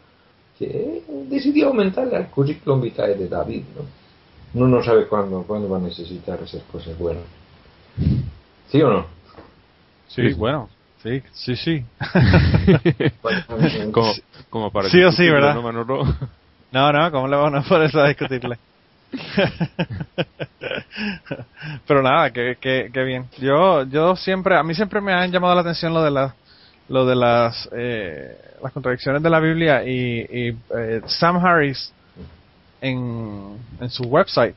Speaker 4: que decidió aumentar el currículum vitae de David, ¿no? Uno no sabe cuándo, cuándo va a necesitar esas cosas buenas. ¿Sí o no?
Speaker 3: Sí, bueno, sí, sí, sí.
Speaker 7: como, como para
Speaker 3: Sí o sí, ¿verdad?
Speaker 7: ¿no, Manolo?
Speaker 3: No, no, ¿cómo le vamos a poner eso a discutirle? Pero nada, que, que, que bien. Yo, yo siempre, a mí siempre me han llamado la atención lo de las, lo de las, eh, las contradicciones de la Biblia y, y eh, Sam Harris en, en su website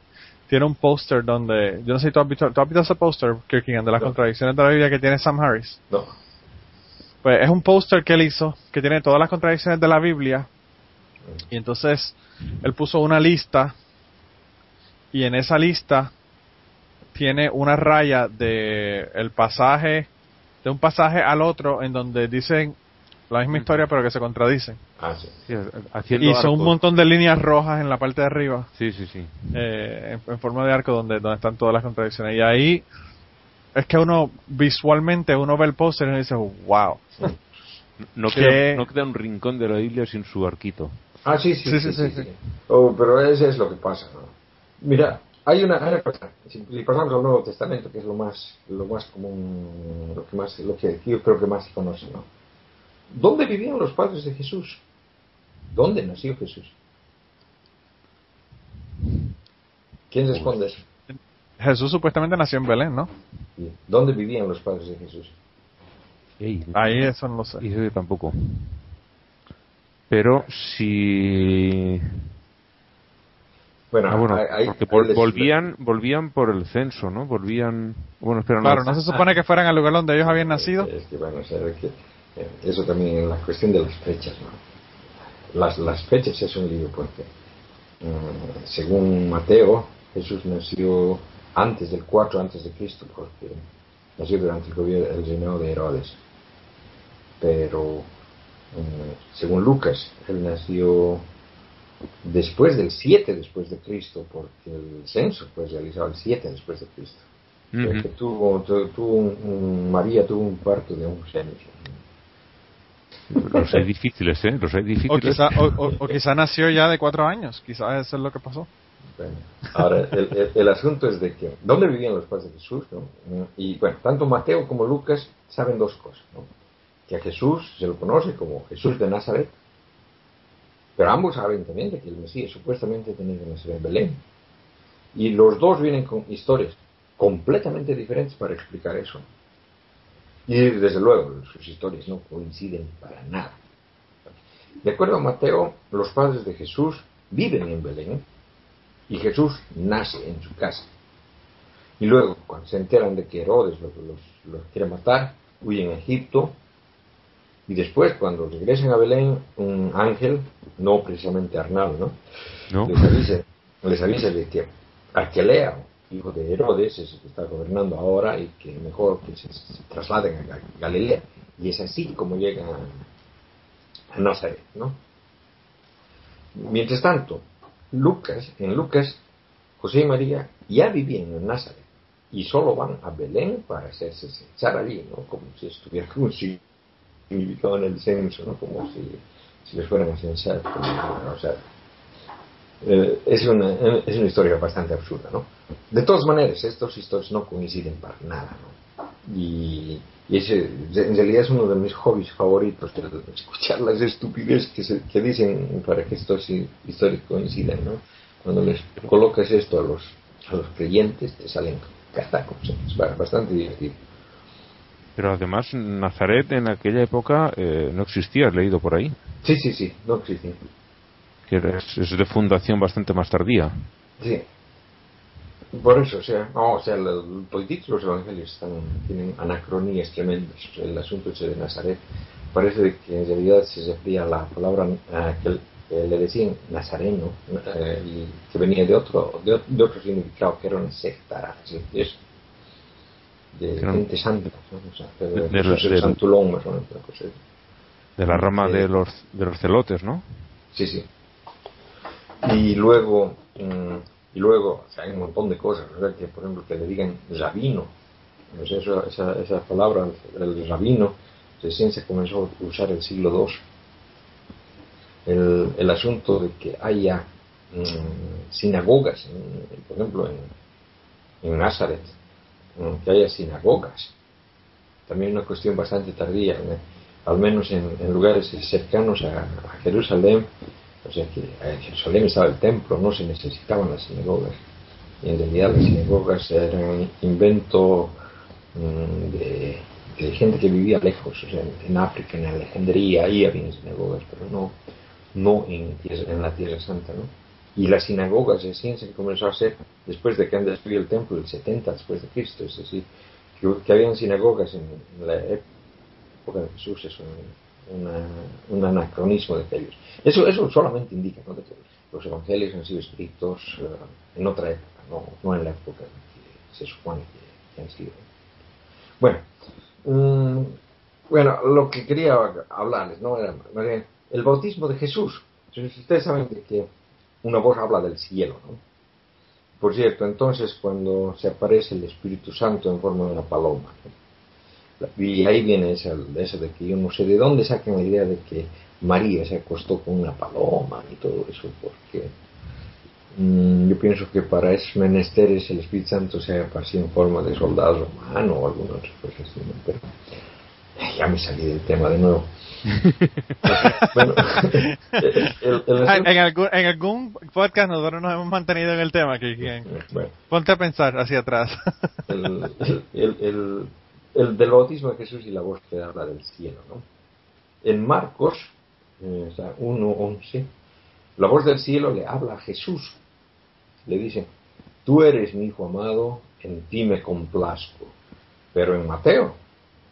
Speaker 3: tiene un póster donde, yo no sé si tú has visto, ¿tú has visto ese póster, Kirkingham, de las
Speaker 4: No.
Speaker 3: contradicciones de la Biblia que tiene Sam Harris.
Speaker 4: No.
Speaker 3: Pues es un póster que él hizo que tiene todas las contradicciones de la Biblia y entonces él puso una lista y en esa lista tiene una raya de el pasaje de un pasaje al otro en donde dicen la misma historia pero que se contradicen
Speaker 4: Ah, sí.
Speaker 7: Sí, haciendo
Speaker 3: y son un
Speaker 7: arcos.
Speaker 3: montón de líneas rojas en la parte de arriba
Speaker 7: Sí, sí, sí.
Speaker 3: eh, en, en forma de arco donde, donde están todas las contradicciones y ahí es que uno visualmente uno ve el póster y uno dice wow
Speaker 7: No
Speaker 3: Que-
Speaker 7: queda, no queda un rincón de la Biblia sin su arquito.
Speaker 4: Ah, sí, sí,
Speaker 3: Sí,
Speaker 4: sí,
Speaker 3: sí,
Speaker 4: sí,
Speaker 3: sí,
Speaker 4: sí. Oh, pero eso es lo que pasa, ¿no? Mira, hay una, hay una cosa, si si pasamos al Nuevo Testamento, que es lo más, lo más común, lo que más, lo que yo creo que más se conoce, ¿no? ¿Dónde vivían los padres de Jesús? ¿Dónde nació Jesús? ¿Quién responde eso?
Speaker 3: Jesús supuestamente nació en Belén ¿no?
Speaker 4: ¿Dónde vivían los padres de Jesús?
Speaker 7: Ey,
Speaker 3: ahí eso no lo sé
Speaker 7: y tampoco. Pero si...
Speaker 4: Bueno,
Speaker 7: Ah, bueno,
Speaker 4: hay-
Speaker 7: porque
Speaker 4: hay
Speaker 7: vol-
Speaker 4: les-
Speaker 7: volvían, volvían por el censo, ¿no? Volvían... Bueno, espera, no.
Speaker 3: claro no se supone que fueran al lugar donde ellos habían nacido
Speaker 4: Es que, bueno, o sea, que, eso también es la cuestión de las fechas, ¿no? Las, las fechas es un lío porque, mm, según Mateo, Jesús nació antes del 4 antes de Cristo, porque nació durante el gobierno el reinado de Herodes. Pero, mm, según Lucas, él nació después del 7 después de Cristo, porque el censo fue realizado el 7 después de Cristo.
Speaker 7: Ujú.
Speaker 4: que tuvo, tu- tuvo un- un- María tuvo un parto de 11 años.
Speaker 7: Los hay difíciles, ¿eh? Los hay
Speaker 3: o
Speaker 7: difíciles.
Speaker 3: quizá, o, o- o quizá nació ya de cuatro años quizás eso es lo que pasó
Speaker 4: Bueno, ahora, el, el- el asunto es de que, ¿dónde vivían los padres de Jesús? no? Y bueno, tanto Mateo como Lucas saben dos cosas. ¿no? Que a Jesús se lo conoce como Jesús de Nazaret, pero ambos saben también de que el Mesías supuestamente tenía que nacer en Belén. Y los dos vienen con historias completamente diferentes para explicar eso. Y desde luego, sus historias no coinciden para nada. De acuerdo a Mateo, los padres de Jesús viven en Belén y Jesús nace en su casa. Y luego, cuando se enteran de que Herodes los, los- los quiere matar, huyen a Egipto. Y después, cuando regresan a Belén, un ángel, no precisamente Arnal, ¿no?
Speaker 7: ¿No?
Speaker 4: Les, avisa, les avisa de que Arquelea, hijo de Herodes, es el que está gobernando ahora y que mejor que se, trasladen a Ga- Galilea. Y es así como llegan a, Nazaret, ¿no? Mientras tanto, Lucas, en Lucas, José y María ya vivían en Nazaret y solo van a Belén para hacerse censar allí, ¿no? Como si estuviera como si significado en el censo, ¿no? Como si, si les fueran a censar. o sea, eh, es, una, es una historia bastante absurda, ¿no? De todas maneras, estas historias no coinciden para nada, ¿no? Y, y ese, en realidad es uno de mis hobbies favoritos, escuchar las estupideces que, se- que dicen para que estas hi- historias coincidan, ¿no? Cuando les colocas esto a los, a los creyentes, te salen catacos, es ba- bastante divertido.
Speaker 7: Pero además, Nazaret en aquella época eh, no existía, he leído por ahí.
Speaker 4: Sí, sí, sí, no existe.
Speaker 7: Que es, es de fundación bastante más tardía.
Speaker 4: Sí. Por eso, o sea, no, o sea, los evangelios están, tienen anacronías tremendas. O sea, el asunto de Nazaret parece que en realidad se refería a la palabra eh, que eh, le decían nazareno eh, y que venía de otro, de, de otro significado, que era una secta, así, de
Speaker 7: Era
Speaker 4: gente santa, ¿no? o sea, de,
Speaker 7: de-
Speaker 4: Santulón, más o menos, una cosa así.
Speaker 7: De la rama
Speaker 4: Sí.
Speaker 7: de los, de los celotes, ¿no?
Speaker 4: Sí, sí. Y luego, mm, y luego, hay un montón de cosas. Que, por ejemplo, que le digan rabino. Sea, eso- esa, esa palabra, el rabino, recién se comenzó a usar el siglo II. el, el asunto de que haya mm, sinagogas, por ejemplo, en, en Nazaret, mm, que haya sinagogas. También una cuestión bastante tardía, al menos en, en lugares cercanos a, a Jerusalén, o sea que en Jerusalén estaba el templo, no se necesitaban las sinagogas. Y en realidad las sinagogas eran invento mm, de, de gente que vivía lejos, o sea, en, África, en Alejandría, ahí había sinagogas, pero no, no en, la Tierra Santa, ¿no? Y las sinagogas recién se comenzó a hacer después de que han destruido el templo, el 70 después de Cristo, es decir, que, que habían sinagogas en, en la época de Jesús, es un, una- un anacronismo de aquellos. Eso, eso solamente indica ¿no? que los evangelios han sido escritos eh, en otra época, no, no en la época en que se supone que, que han sido. Bueno, mm, bueno, lo que quería hablarles, ¿no? Era el bautismo de Jesús. Entonces, ustedes saben que una voz habla del cielo, ¿no? Por cierto, entonces cuando se aparece el Espíritu Santo en forma de una paloma, ¿no? Y ahí viene esa, eso de que yo no sé de dónde sacan la idea de que María se acostó con una paloma y todo eso, porque mm, yo pienso que para esos menesteres el Espíritu Santo se apareció en forma de soldado romano o alguna otra cosa así, ¿no? Pero eh, ya me salí del tema de nuevo. bueno, el- el- asunto-
Speaker 3: En algún, en algún podcast nosotros nos hemos mantenido en el tema, que
Speaker 4: bueno,
Speaker 3: ponte a pensar hacia atrás.
Speaker 4: el, el, el, el- el del bautismo de Jesús y la voz que habla del cielo, ¿no? En Marcos, eh, o sea, 1.11, la voz del cielo le habla a Jesús. Le dice, tú eres mi hijo amado, en ti me complazco. Pero en Mateo,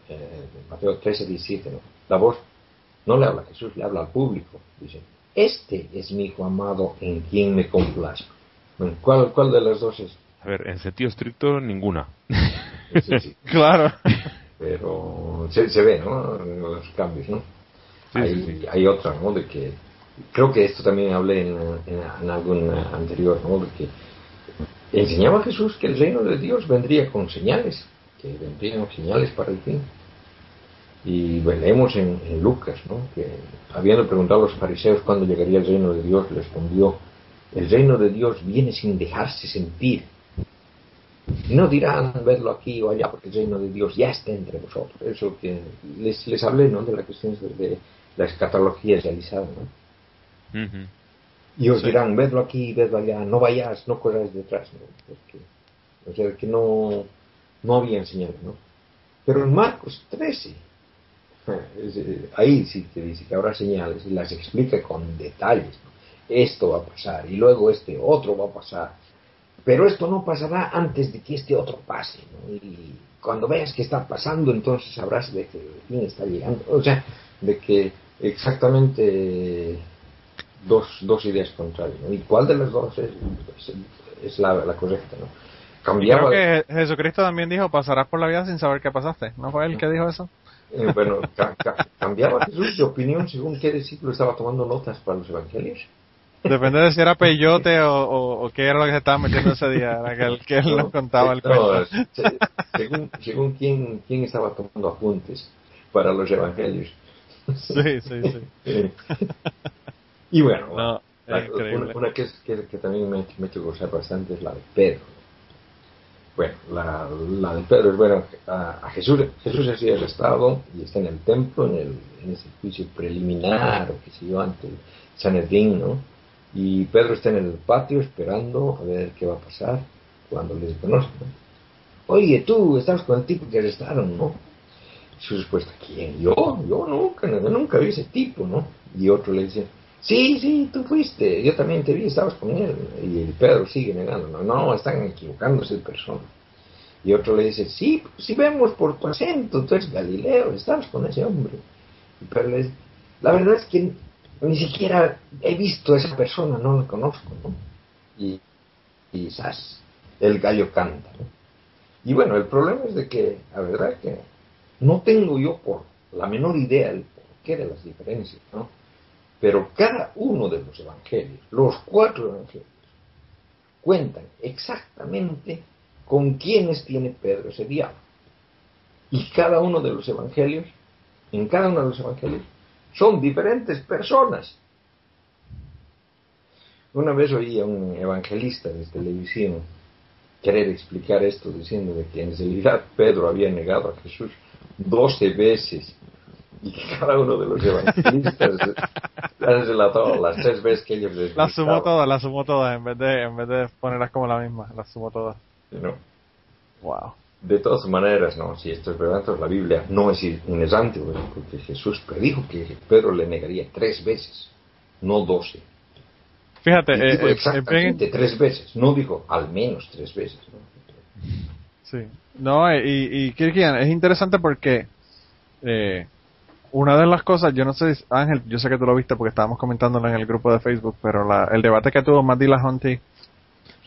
Speaker 4: eh, en Mateo 13.17, ¿no? la voz no le habla a Jesús, le habla al público. Dice, este es mi hijo amado, en quien me complazco. Bueno, ¿cuál, ¿Cuál de las dos es?
Speaker 7: A ver, en sentido estricto, ninguna.
Speaker 4: Sí,
Speaker 3: claro.
Speaker 4: pero se, se ve, ¿no? Los cambios, ¿no? Hay, hay otra, ¿no? De que creo que esto también hablé en, en, en algún anterior, ¿no? De que enseñaba Jesús que el reino de Dios vendría con señales, que vendrían señales para el fin. Y bueno, leemos en, en Lucas, ¿no? Que habiendo preguntado a los fariseos cuándo llegaría el reino de Dios, respondió, el reino de Dios viene sin dejarse sentir. No dirán verlo aquí o allá, porque el reino de Dios ya está entre vosotros. Eso que les, les hablé, ¿no? De la cuestión de, la escatología realizada, ¿no?
Speaker 7: Ujú.
Speaker 4: Y os
Speaker 3: Sí.
Speaker 4: dirán, vedlo aquí, vedlo allá, no vayas, no corráis detrás, ¿no? Porque, o sea, que no, no había señal, ¿no? Pero en Marcos 13, es, eh, ahí sí que dice que habrá señales y las explica con detalles. ¿no? Esto va a pasar y luego este otro va a pasar. Pero esto no pasará antes de que este otro pase, ¿no? Y cuando veas que está pasando, entonces sabrás de que el fin está llegando. O sea, de que exactamente dos, dos ideas contrarias. ¿no? ¿Y cuál de las dos es, es, es la, la correcta? ¿no? Cambiaba.
Speaker 3: Creo que Jesucristo también dijo, pasarás por la vida sin saber qué pasaste. ¿No fue él que dijo eso?
Speaker 4: eh, bueno, ca- ca- cambiaba Jesús de opinión según qué discípulo estaba tomando notas para los evangelios.
Speaker 3: Depende de si era peyote o, o, o qué era lo que se estaba metiendo ese día. Era que él, que él nos contaba el
Speaker 4: No,
Speaker 3: cuento.
Speaker 4: se- según, según quién, quién estaba tomando apuntes para los evangelios.
Speaker 3: Sí, sí, sí.
Speaker 4: Y bueno,
Speaker 3: No,
Speaker 4: la- una, una que, que, que también me, me ha hecho gozar bastante es la de Pedro. Bueno, la, la de Pedro es bueno, a, a Jesús, Jesús ha sido arrestado y está en el templo, en, el, en ese juicio preliminar, o qué sé yo, ante Sanedrín, ¿no? Y Pedro está en el patio esperando a ver qué va a pasar cuando les conozcan. ¿no? Oye, tú estabas con el tipo que arrestaron, ¿no? Su respuesta, ¿quién? Yo, yo nunca, nunca vi ese tipo, ¿no? Y otro le dice, sí, sí, tú fuiste, yo también te vi, estabas con él. Y el Pedro sigue negando, no, no, están equivocándose de persona. Y otro le dice, sí, si vemos por tu acento, tú eres Galileo, estabas con ese hombre. Y Pedro le dice, la verdad es que ni siquiera he visto a esa persona, no la conozco, ¿no? Y, y el gallo canta. Y bueno, el problema es de que, la verdad que no tengo yo por la menor idea del porqué de las diferencias, ¿no? Pero cada uno de los evangelios, los cuatro evangelios, cuentan exactamente con quiénes tiene Pedro ese diablo. Y cada uno de los evangelios, en cada uno de los evangelios, son diferentes personas. una vez oí a un evangelista de televisión querer explicar esto diciendo de que en realidad Pedro había negado a Jesús doce veces y que cada uno de los evangelistas las relató las tres veces que ellos les
Speaker 3: Las sumó todas, las sumó todas en vez de en vez de ponerlas como la misma, las sumó todas.
Speaker 4: ¿no?
Speaker 3: Wow.
Speaker 4: De todas maneras, no, si esto es verdad, entonces la Biblia no es inerrante, porque Jesús predijo que Pedro le negaría tres veces, no doce.
Speaker 3: Fíjate, eh,
Speaker 4: dijo
Speaker 3: eh,
Speaker 4: exactamente tres veces, no dijo al menos tres veces. ¿no?
Speaker 3: Sí. No, eh, y, y Kirkian, es interesante porque eh, una de las cosas, yo no sé, Ángel, yo sé que tú lo viste porque estábamos comentándolo en el grupo de Facebook, pero la, el debate que tuvo Matt Hunty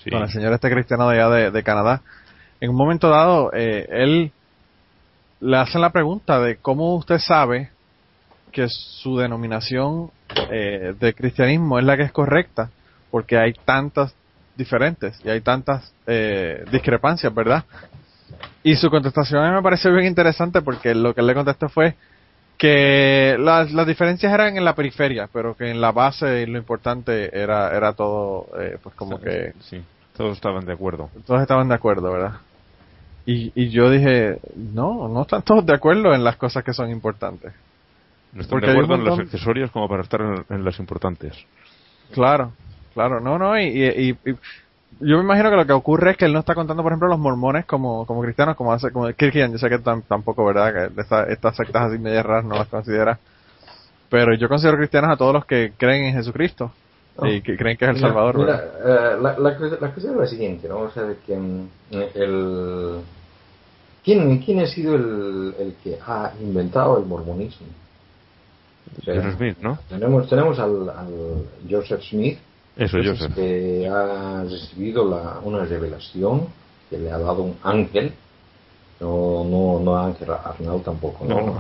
Speaker 7: Sí.
Speaker 3: con el señor este cristiano de allá de, de Canadá, en un momento dado, eh, él le hacen la pregunta de cómo usted sabe que su denominación eh, de cristianismo es la que es correcta, porque hay tantas diferentes y hay tantas eh, discrepancias, ¿verdad? Y su contestación a mí me pareció bien interesante porque lo que él le contestó fue que las, las diferencias eran en la periferia, pero que en la base lo importante era, era todo, eh, pues como que
Speaker 7: Sí, todos estaban de acuerdo.
Speaker 3: todos estaban de acuerdo, ¿verdad? Y, y yo dije, no, no están todos de acuerdo en las cosas que son importantes.
Speaker 7: No están
Speaker 3: Porque
Speaker 7: de acuerdo en las
Speaker 3: montón-
Speaker 7: accesorias como para estar en, en las importantes.
Speaker 3: Claro, claro, no, no, y, y, yo me imagino que lo que ocurre es que él no está contando, por ejemplo, los mormones como, como cristianos, como hace, como Kirkian, yo sé que tam- tampoco, ¿verdad? Que esta- estas sectas así medias raras no las considera. Pero yo considero cristianos a todos los que creen en Jesucristo
Speaker 4: No.
Speaker 3: y que creen que es el Salvador,
Speaker 4: mira, eh, la, la, la cuestión es la siguiente, ¿no? O sea, de que mm, el... ¿Quién, quién ha sido el, el que ha inventado el mormonismo? O sea,
Speaker 7: Smith, ¿no?
Speaker 4: Tenemos, tenemos al, al Joseph Smith,
Speaker 7: Eso,
Speaker 4: Entonces,
Speaker 7: Joseph.
Speaker 4: que ha recibido la, una revelación que le ha dado un ángel, no, no, no Ángel Arnau tampoco, no,
Speaker 7: No, no.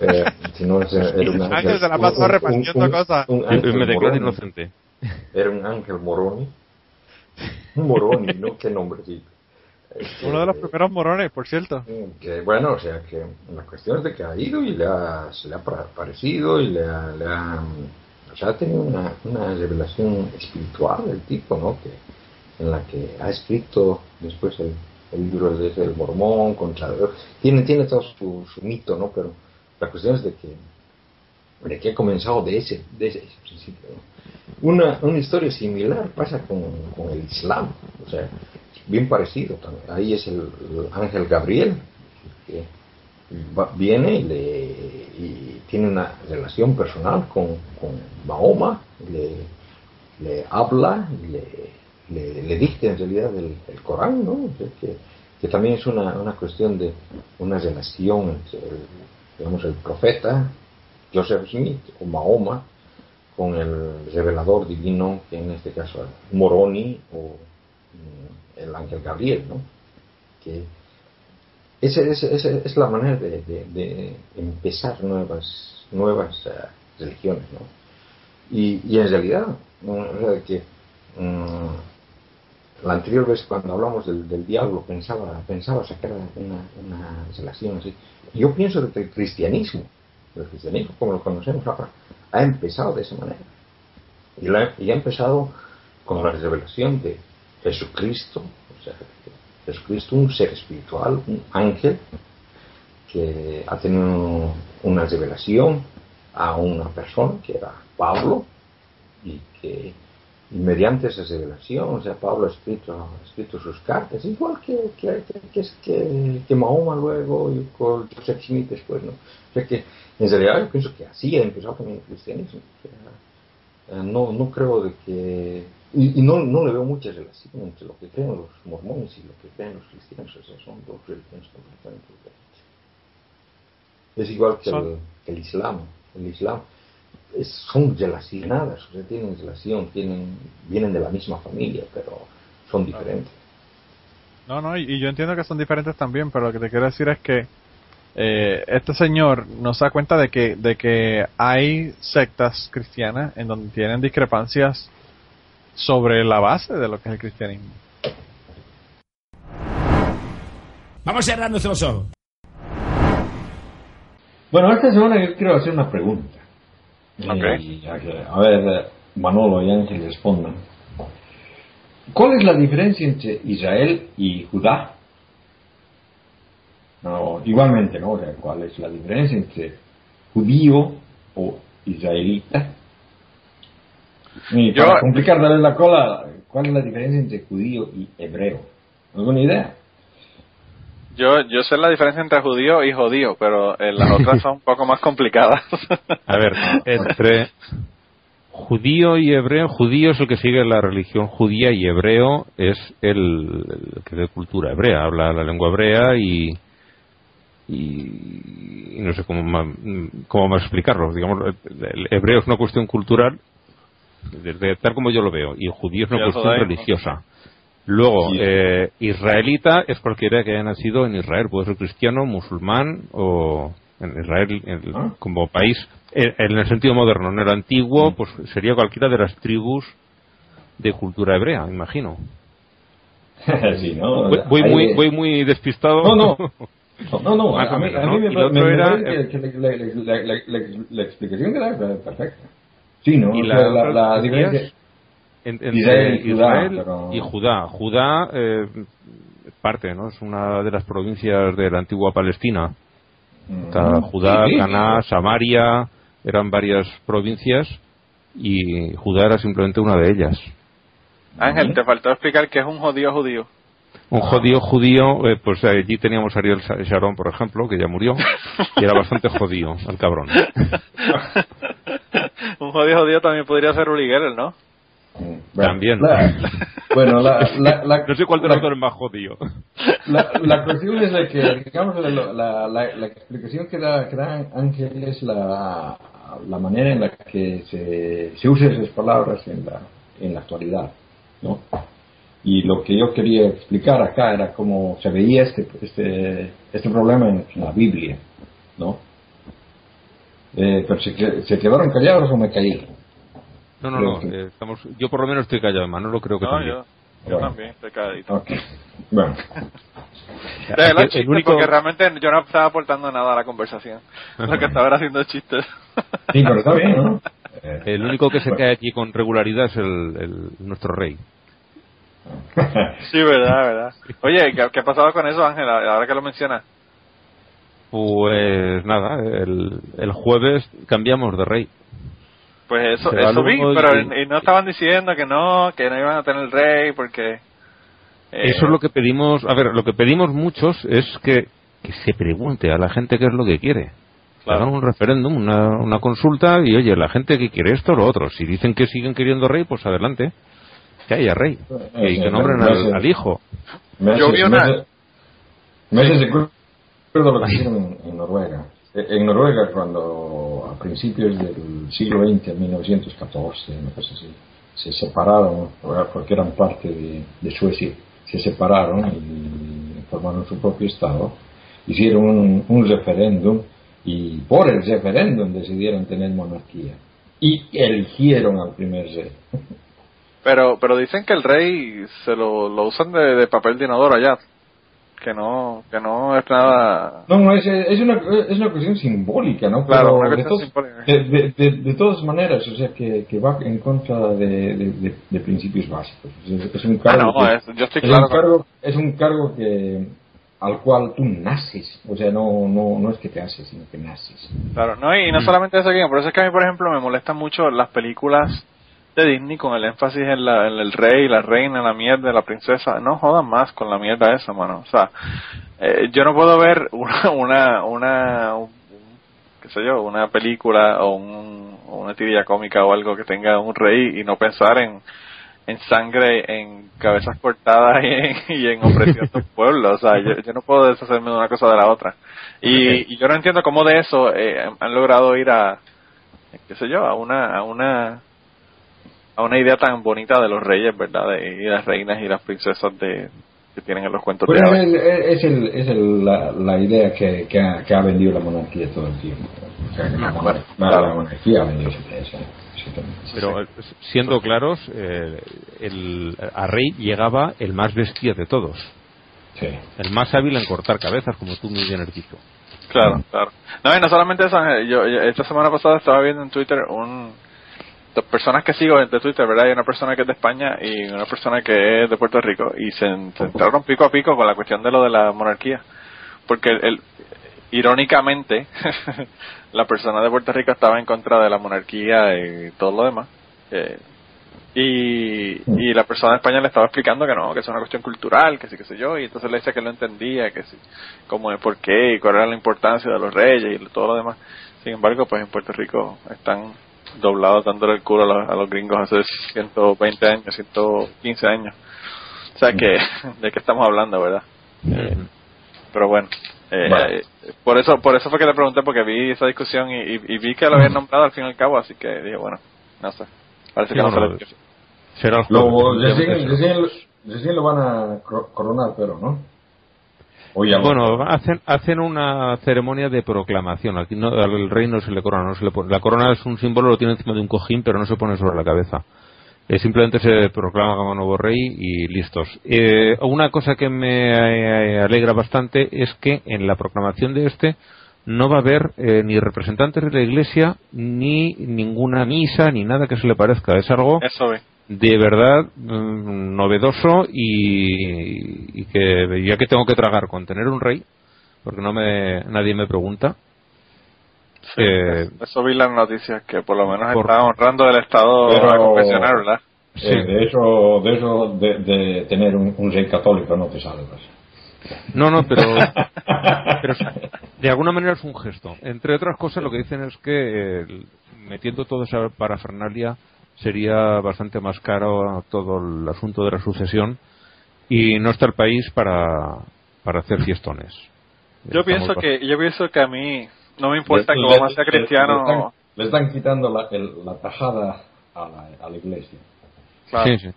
Speaker 4: Eh, sino es- era un ángel,
Speaker 3: Ángel se la pasó
Speaker 4: un-
Speaker 3: repartiendo
Speaker 4: un-
Speaker 3: cosas.
Speaker 4: un
Speaker 7: yo me declaro inocente.
Speaker 4: Era un ángel moroni, un moroni, ¿no? Qué nombre, sí. Este,
Speaker 3: Uno de los primeros morones, por cierto.
Speaker 4: que bueno, o sea, que la cuestión es de que ha ido y le ha, se le ha pa- parecido y le ha, le ha, o sea, ha tenido una, una revelación espiritual el tipo, ¿no? Que, en la que ha escrito después el, el libro de del mormón, contra, tiene, tiene todo su, su mito, ¿no? Pero la cuestión es de que, de que ha comenzado de ese, de ese principio. Una, una historia similar pasa con, con el Islam, o sea, bien parecido también. Ahí es el, el ángel Gabriel, que viene y, le, tiene una relación personal con, con Mahoma, le, le habla le, le, le dicta en realidad el, el Corán, ¿no? Que, que también es una, una cuestión de una relación entre el, digamos, el profeta Joseph Smith o Mahoma con el revelador divino, que en este caso es Moroni o mm, el ángel Gabriel, ¿no? Que esa es la manera de, empezar nuevas, nuevas eh, religiones, ¿no? Y, y en realidad, mm, o sea, que mm, la anterior vez cuando hablamos del, diablo pensaba, pensaba sacar una, una relación así. Yo pienso que el cristianismo, el cristianismo como lo conocemos ahora, ha empezado de esa manera. Y, ha empezado con la revelación de Jesucristo, o sea, Jesucristo, un ser espiritual, un ángel, que ha tenido una revelación a una persona que era Pablo, y que mediante esa revelación, o sea, Pablo ha escrito, ha escrito sus cartas, igual que, que, que, que, que Mahoma luego y con Joseph Smith después, ¿no? O sea que en realidad yo pienso que así ha empezado también el cristianismo. que, eh, no, no creo de que... Y, y no, no le veo mucha relación entre lo que creen los mormones y lo que creen los cristianos. O sea, son dos religiones completamente diferentes. Es igual que el, el Islam. El Islam es- son relacionadas, o sea, tienen relación, tienen, vienen de la misma familia, pero son diferentes.
Speaker 3: No, no, y, y yo entiendo que son diferentes también, pero lo que te quiero decir es que eh, este señor nos da cuenta de que, de que hay sectas cristianas en donde tienen discrepancias sobre la base de lo que es el cristianismo.
Speaker 8: Vamos cerrando los ojos.
Speaker 4: Bueno, esta semana yo quiero hacer una pregunta.
Speaker 3: Ok.
Speaker 4: Eh, a ver, Manolo y Ángel respondan. ¿Cuál es la diferencia entre Israel y Judá? No, igualmente, ¿no? O sea, ¿cuál es la diferencia entre judío o israelita? Y
Speaker 3: Yo-
Speaker 4: para complicar darle la cola, ¿cuál es la diferencia entre judío y hebreo? ¿Alguna idea?
Speaker 3: Yo, yo sé la diferencia entre judío y judío, pero eh, las otras son un poco más complicadas.
Speaker 7: A ver, entre judío y hebreo, judío es el que sigue la religión judía y hebreo es el, el que de cultura hebrea, habla la lengua hebrea y, y, y no sé cómo más, cómo más explicarlo. Digamos, el, hebreo es una cuestión cultural, desde tal como yo lo veo, y el judío es una cuestión religiosa. Luego, eh, israelita es cualquiera que haya nacido en Israel, puede ser cristiano, musulmán o en Israel en-
Speaker 4: Ah.
Speaker 7: como país, en, en el sentido moderno. En el antiguo, pues sería cualquiera de las tribus de cultura hebrea, imagino.
Speaker 4: sí, ¿no?
Speaker 7: Voy, muy, voy muy despistado.
Speaker 4: No, no. No, no, a mí, a mí me, parece que, la, explicación que da es perfecta. Sí, ¿no?
Speaker 7: Y la
Speaker 4: diferencia...
Speaker 7: En- entre
Speaker 4: Israel y Judá,
Speaker 7: Israel
Speaker 4: pero-
Speaker 7: y Judá. Judá, eh, parte, ¿no? Es una de las provincias de la antigua Palestina. Está
Speaker 4: Mm,
Speaker 7: Judá,
Speaker 4: sí, sí,
Speaker 7: Caná, Samaria, eran varias provincias y Judá era simplemente una de ellas.
Speaker 3: Ángel, te faltó explicar que es un judío judío.
Speaker 7: Un judío judío, eh, pues allí teníamos a Ariel Sharon, por ejemplo, que ya murió, y era bastante judío, el cabrón.
Speaker 3: un judío judío también podría ser Geller, ¿no?
Speaker 4: Mm, bueno,
Speaker 7: También.
Speaker 4: la- bueno, la, la, la-
Speaker 7: No sé cuál de
Speaker 4: la-
Speaker 7: los dos es más judío.
Speaker 4: La, la cuestión es de que, digamos, la, la, la- la explicación que da, que da Ángel es la, la manera en la que se, se usan esas palabras en la, en la actualidad, ¿no? Y lo que yo quería explicar acá era cómo se veía este, este, este problema en, en la Biblia, ¿no? Eh, pero se, que- se quedaron callados o me caí.
Speaker 7: No, no, no. eh, estamos, yo por lo menos estoy callado, Manolo creo que
Speaker 3: No,
Speaker 7: también.
Speaker 3: yo, yo
Speaker 4: Bueno.
Speaker 3: también, estoy calladito.
Speaker 4: Ok. Bueno,
Speaker 3: los chistes,
Speaker 7: único-
Speaker 3: porque realmente yo no estaba aportando nada a la conversación. Lo que estaba haciendo chistes.
Speaker 4: sí, pero está bien, ¿no?
Speaker 7: El único que se
Speaker 4: bueno.
Speaker 7: cae aquí con regularidad es el, el- nuestro rey.
Speaker 3: Sí, verdad, verdad. Oye, ¿qué, qué ha pasado con eso, Ángel? Ahora que lo mencionas.
Speaker 7: Pues nada, el, el jueves cambiamos de rey.
Speaker 3: Pues eso, eso vi,
Speaker 7: y-
Speaker 3: pero y no estaban diciendo que no, que no iban a tener el rey porque... eh,
Speaker 7: Eso es lo que pedimos, a ver, lo que pedimos muchos es que, que se pregunte a la gente qué es lo que quiere.
Speaker 3: Claro.
Speaker 7: hagan un referéndum, una, una consulta y oye, la gente que quiere esto o lo otro. Si dicen que siguen queriendo rey, pues adelante. Que haya rey. Y
Speaker 4: sí,
Speaker 7: que nombren
Speaker 4: me- me-
Speaker 7: al, al hijo.
Speaker 4: Me
Speaker 3: Yo vi
Speaker 4: me
Speaker 3: una-
Speaker 4: hace- me recuerdo lo que hicieron en, en Noruega. Eh, En Noruega, cuando a principios del siglo XX, en 1914, una cosa así, se separaron, porque eran parte de, Suecia, se separaron y formaron su propio Estado, hicieron un, un referéndum y por el referéndum decidieron tener monarquía y eligieron al primer rey.
Speaker 3: Pero, pero dicen que el rey se lo, lo usan de, papel de allá. Que no, que no es nada...
Speaker 4: No, no, es, es, una, es una cuestión simbólica, ¿no?
Speaker 3: Claro,
Speaker 4: Pero
Speaker 3: una
Speaker 4: de,
Speaker 3: cuestión
Speaker 4: todos-
Speaker 3: simbólica.
Speaker 4: de, de, de- de todas maneras, o sea, que, que va en contra de, de, de- de principios básicos. Es, es un
Speaker 3: Ah,
Speaker 4: cargo,
Speaker 3: no,
Speaker 4: que-
Speaker 3: es- yo estoy
Speaker 4: es
Speaker 3: claro
Speaker 4: un cargo, es un cargo que al cual tú naces, o sea, no, no, no es que te haces, sino que naces.
Speaker 3: Claro, no, y no solamente eso, por eso es que a mí, por ejemplo, me molestan mucho las películas de Disney con el énfasis en, la, en el rey, la reina, la mierda, la princesa. No jodan más con la mierda esa, mano. O sea, eh, yo no puedo ver una, una, una, un- qué sé yo, una película o, un, o una tirilla cómica o algo que tenga un rey y no pensar en, en sangre, en cabezas cortadas y en, y en opresión de un pueblo. O sea, yo, yo no puedo deshacerme de una cosa de la otra. Y, y yo no entiendo cómo de eso eh, han logrado ir a, qué sé yo, a una, a una, a una idea tan bonita de los reyes, ¿verdad? De, y las reinas y las princesas de, que tienen en los cuentos
Speaker 4: Bueno,
Speaker 3: de hadas.
Speaker 4: es, es, el, es el- la, la idea que, que, ha, que ha vendido la monarquía todo el tiempo. O sea, que la, monar- la monarquía ha vendido esa-
Speaker 7: Pero siendo claros, eh, el, a rey llegaba el más bestia de todos.
Speaker 4: Sí.
Speaker 7: El más hábil en cortar cabezas, como tú muy bien has dicho.
Speaker 3: Claro, claro. No, y no solamente eso, yo esta semana pasada estaba viendo en Twitter un, dos personas que sigo de Twitter, ¿verdad? Hay una persona que es de España y una persona que es de Puerto Rico y se, entraron pico a pico con la cuestión de lo de la monarquía. Porque el, irónicamente, la persona de Puerto Rico estaba en contra de la monarquía y todo lo demás. Eh, y, y la persona de España le estaba explicando que no, que es una cuestión cultural, que sí, que sé yo, y entonces le decía que no entendía, que sí, cómo es, por qué, y cuál era la importancia de los reyes y todo lo demás. Sin embargo, pues en Puerto Rico están doblados dándole el culo a los, gringos hace 120 años, 115 años. O sea que, ¿de qué estamos hablando, verdad? Eh, pero bueno, eh, por eso por eso fue que le pregunté, porque vi esa discusión y, vi que lo habían nombrado al fin y al cabo, así que dije, bueno, no sé. Parece que no,
Speaker 4: Será el juego. Recién lo van a coronar, pero, ¿no?
Speaker 7: Bueno, hacen, hacen una ceremonia de proclamación. Aquí no, al rey no se le corona. No se le pone. La corona es un símbolo, lo tiene encima de un cojín, pero no se pone sobre la cabeza. Eh, simplemente se proclama como nuevo rey y listos. Eh, una cosa que me eh, alegra bastante es que en la proclamación de este no va a haber ni representantes de la iglesia ni ninguna misa ni nada que se le parezca. Es algo de verdad mm, novedoso y, que ya que tengo que tragar con tener un rey, porque no me nadie me pregunta.
Speaker 3: eso vi las noticias que por lo menos está honrando el estado confesional, ¿verdad?
Speaker 4: Sí. Eh, de eso, de, eso de, tener un, rey católico no te salvas.
Speaker 7: No, no, pero, pero, de alguna manera es un gesto. Entre otras cosas, lo que dicen es que eh, metiendo toda esa parafernalia sería bastante más caro todo el asunto de la sucesión y no está el país para, para hacer fiestones.
Speaker 3: Yo pienso que yo pienso que a mí no me importa que Obama sea cristiano.
Speaker 4: Le están, quitando la, la tajada a la, a la iglesia.
Speaker 3: Sí, sí.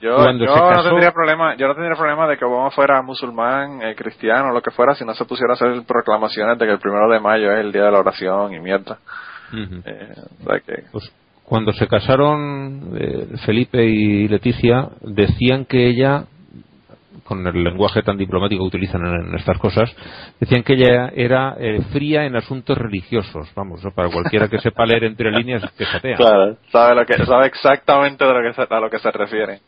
Speaker 3: Yo, yo no tendría problema, yo no tendría problema de que Obama fuera musulmán, eh, cristiano, lo que fuera, si no se pusiera a hacer proclamaciones de que el primero de mayo es el día de la oración y mierda.
Speaker 7: Eh, pues cuando se casaron eh, Felipe y Leticia decían que ella con el lenguaje tan diplomático que utilizan en, estas cosas, decían que ella era eh, fría en asuntos religiosos. Vamos, para cualquiera que sepa leer entre líneas, que satea.
Speaker 3: Claro, sabe, lo que, sabe exactamente de lo que a lo que se refiere.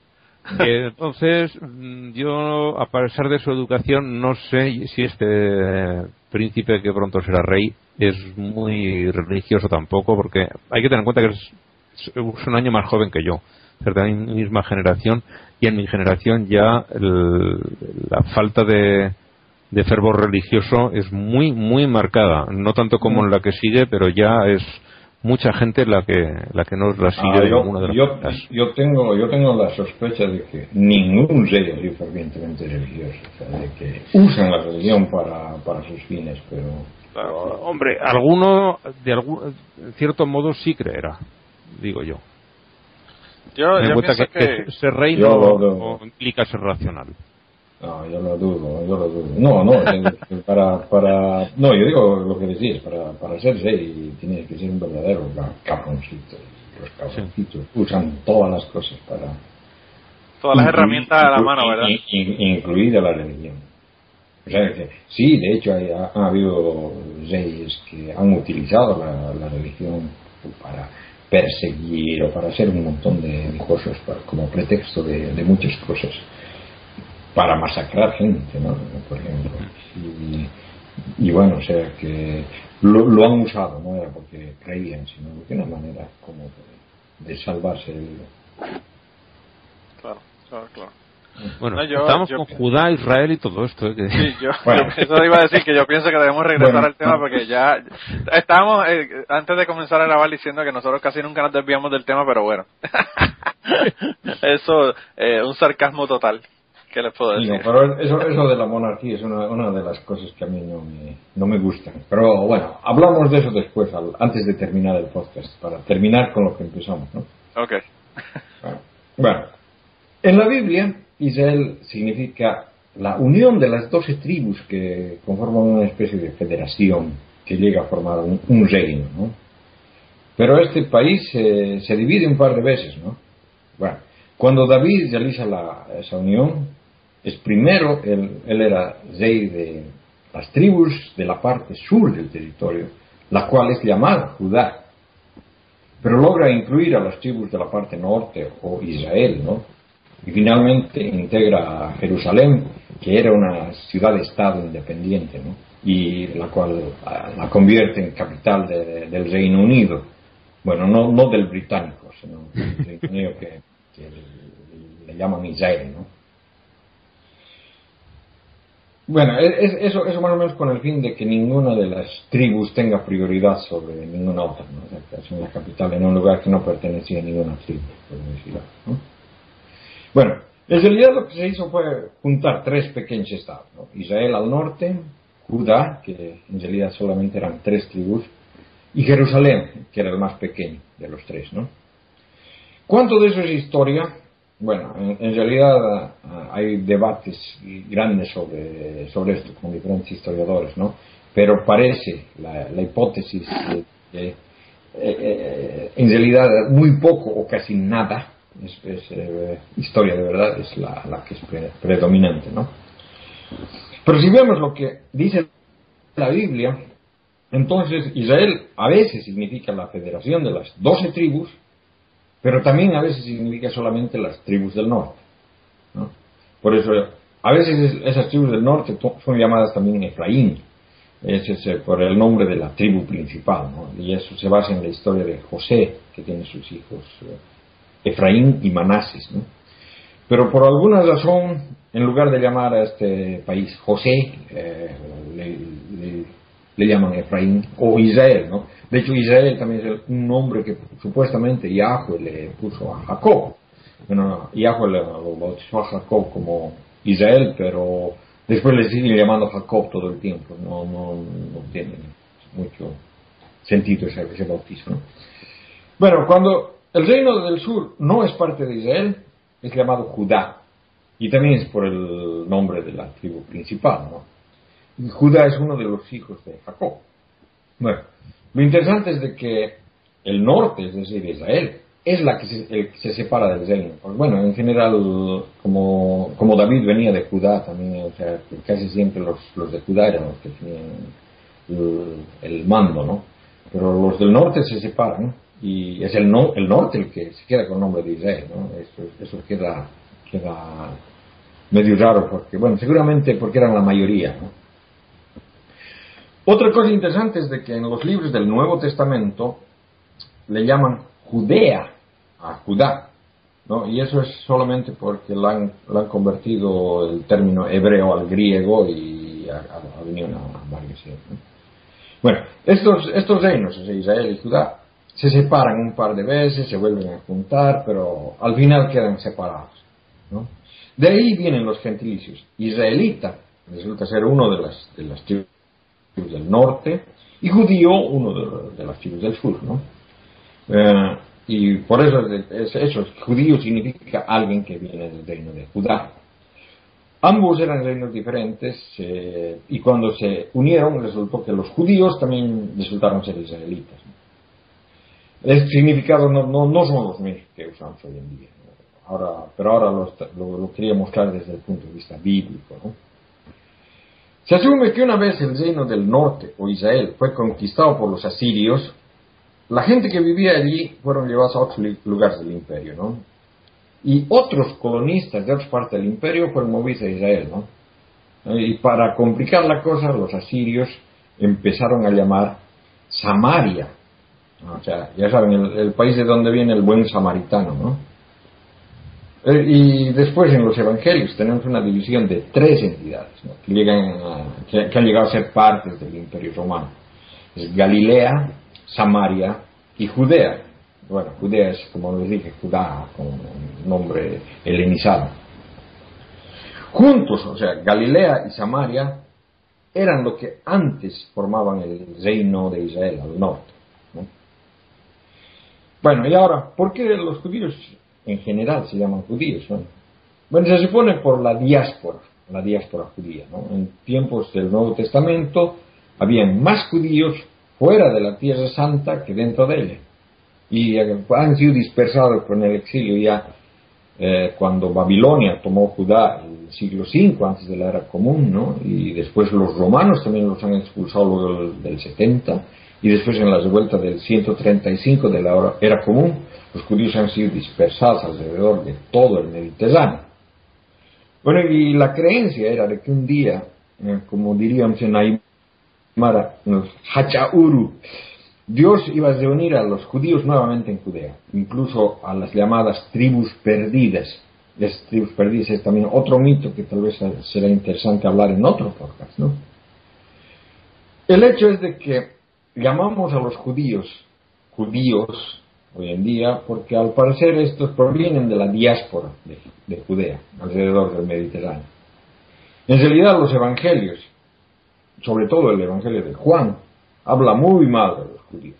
Speaker 7: Entonces, mm, yo, a pesar de su educación, no sé si este príncipe que pronto será rey es muy religioso tampoco, porque hay que tener en cuenta que es, es un año más joven que yo, ser de la misma generación, y en mi generación ya la falta de, de fervor religioso es muy, muy marcada. No tanto como en la que sigue, pero ya es mucha gente la que la que no la sigue
Speaker 4: ah, yo, de yo, yo, tengo yo tengo la sospecha de que ningún rey es fervientemente religioso de que usan la religión para, para sus fines pero
Speaker 7: hombre alguno de algún en cierto modo sí creerá digo yo.
Speaker 3: Yo, yo pienso que,
Speaker 7: ser rey no, implica ser racional.
Speaker 4: No, yo lo dudo, yo lo dudo. No, no, para, para, no, yo digo lo que decís, para, para ser rey tienes que ser un verdadero caponcito. Los caponcitos usan todas las cosas para...
Speaker 3: Todas las herramientas a la mano, ¿verdad?
Speaker 4: incluida la religión. O sea, que, sí, de hecho hay, ha, habido reyes que han utilizado la, la religión para perseguir o para hacer un montón de, cosas como pretexto de, muchas cosas para masacrar gente, ¿no? Por ejemplo. Y, bueno, o sea que lo, han usado, no era porque creían, sino de una manera como de, salvarse.
Speaker 3: Claro, claro, claro.
Speaker 7: Bueno, estamos con Judá, Israel y todo esto. ¿eh?
Speaker 3: Sí, yo, eso iba a decir que yo pienso que debemos regresar al tema porque ya estábamos, eh, antes de comenzar a grabar, diciendo que nosotros casi nunca nos desviamos del tema, pero bueno. eso, eh, un sarcasmo total. ¿Qué les puedo decir?
Speaker 4: pero eso, eso de la monarquía es una, una de las cosas que a mí no me, no me gustan. Pero bueno, hablamos de eso después, antes de terminar el podcast, para terminar con lo que empezamos, ¿no?
Speaker 3: Ok.
Speaker 4: bueno en la Biblia Israel significa la unión de las doce tribus que conforman una especie de federación que llega a formar un, reino, ¿no? Pero este país se divide un par de veces, ¿no? Bueno, cuando David realiza la, esa unión, es primero, él, era rey de las tribus de la parte sur del territorio, la cual es llamada Judá. pero logra incluir a las tribus de la parte norte o Israel, ¿no? Y finalmente integra a Jerusalén, que era una ciudad-estado independiente, ¿no? Y la cual la convierte en capital del Reino Unido. Bueno, no, no del británico, sino del Reino Unido que, que le llaman Israel, ¿no? Bueno, es, eso, más o menos con el fin de que ninguna de las tribus tenga prioridad sobre ninguna otra, ¿no? Es una capital en un lugar que no pertenecía a ninguna tribu, ¿no? Bueno, en realidad lo que se hizo fue juntar tres pequeños estados, ¿no? Israel al norte, Judá, que en realidad solamente eran tres tribus, y Jerusalén, que era el más pequeño de los tres, ¿no? ¿Cuánto de eso es historia? Bueno, en, realidad ah, hay debates grandes sobre, sobre esto con diferentes historiadores, ¿no? Pero parece la, hipótesis que eh, eh, en realidad muy poco o casi nada es, eh, historia de verdad, es la, la que es predominante, ¿no? Pero si vemos lo que dice la Biblia, entonces Israel a veces significa la federación de las doce tribus, pero también a veces significa solamente las tribus del norte. ¿no? Por eso, a veces esas tribus del norte son llamadas también Efraín, ese es eh, por el nombre de la tribu principal, ¿no? y eso se basa en la historia de José, que tiene sus hijos eh, Efraín y Manases. ¿no? Pero por alguna razón, en lugar de llamar a este país José, eh, le, llaman Efraín o Israel, ¿no? De hecho, Israel también es un nombre que supuestamente Yahweh le puso a Jacob. Bueno, Yahweh lo bautizó a Jacob como Israel, pero después le sigue llamando Jacob todo el tiempo. No, no, no tiene mucho sentido ese, ese bautizo, ¿no? Bueno, cuando el reino del sur no es parte de Israel, es llamado Judá. Y también es por el nombre de la tribu principal, ¿no? Y Judá es uno de los hijos de Jacob. Bueno, lo interesante es de que el norte, es decir, Israel, es la que se, el que se separa del reino. Pues bueno, en general, como, como David venía de Judá también, o sea, casi siempre los, de Judá eran los que tenían el, mando, ¿no? Pero los del norte se separan y es el, no, el norte el que se queda con el nombre de Israel, ¿no? Eso, eso queda, queda medio raro porque, bueno, seguramente porque eran la mayoría, ¿no? Otra cosa interesante es de que en los libros del Nuevo Testamento le llaman Judea a Judá, ¿no? Y eso es solamente porque lo han, convertido el término hebreo al griego y ha, venido una, variación. Bueno, estos, estos reinos, Israel y Judá, se separan un par de veces, se vuelven a juntar, pero al final quedan separados. ¿no? De ahí vienen los gentilicios. Israelita resulta ser uno de las, de las tribus del norte y judío uno de, las tribus del sur, ¿no? Eh, y por eso es, eso, judío significa alguien que viene del reino de Judá. Ambos eran reinos diferentes eh, y cuando se unieron resultó que los judíos también resultaron ser israelitas. El significado no, no, son los mismos que usamos hoy en día. Ahora, pero ahora lo, lo, quería mostrar desde el punto de vista bíblico. ¿no? Se asume que una vez el reino del norte o Israel fue conquistado por los asirios, la gente que vivía allí fueron llevados a otros lugares del imperio, ¿no? Y otros colonistas de otras partes del imperio fueron movidos a Israel, ¿no? Y para complicar la cosa, los asirios empezaron a llamar Samaria. O sea, ya saben, el, el país de donde viene el buen samaritano, ¿no? Eh, y después en los evangelios tenemos una división de tres entidades que, llegan que, han llegado a ser partes del imperio romano. Galilea, Samaria y Judea. Bueno, Judea es, como les dije, Judá, con nombre helenizado. Juntos, o sea, Galilea y Samaria eran lo que antes formaban el reino de Israel al norte. Bueno, y ahora, ¿por qué los judíos en general se llaman judíos. Bueno, se supone por la diáspora, la diáspora judía. En tiempos del Nuevo Testamento habían más judíos fuera de la Tierra Santa que dentro de ella. Y han sido dispersados con el exilio ya eh, cuando Babilonia tomó Judá el siglo V antes de la era común, ¿no? y después los romanos también los han expulsado luego del, del 70, y después en la revuelta del 135 de la era común, los judíos han sido dispersados alrededor de todo el Mediterráneo. Bueno, y la creencia era de que un día, eh, como diríamos en Aymara, los Hachauru, Dios iba a reunir a los judíos nuevamente en Judea, incluso a las llamadas tribus perdidas. Las tribus perdidas es también otro mito que tal vez será interesante hablar en otro podcast, ¿no? El hecho es de que llamamos a los judíos judíos hoy en día porque al parecer estos provienen de la diáspora de, de Judea, alrededor del Mediterráneo. En realidad los evangelios, sobre todo el evangelio de Juan, habla muy mal de los judíos.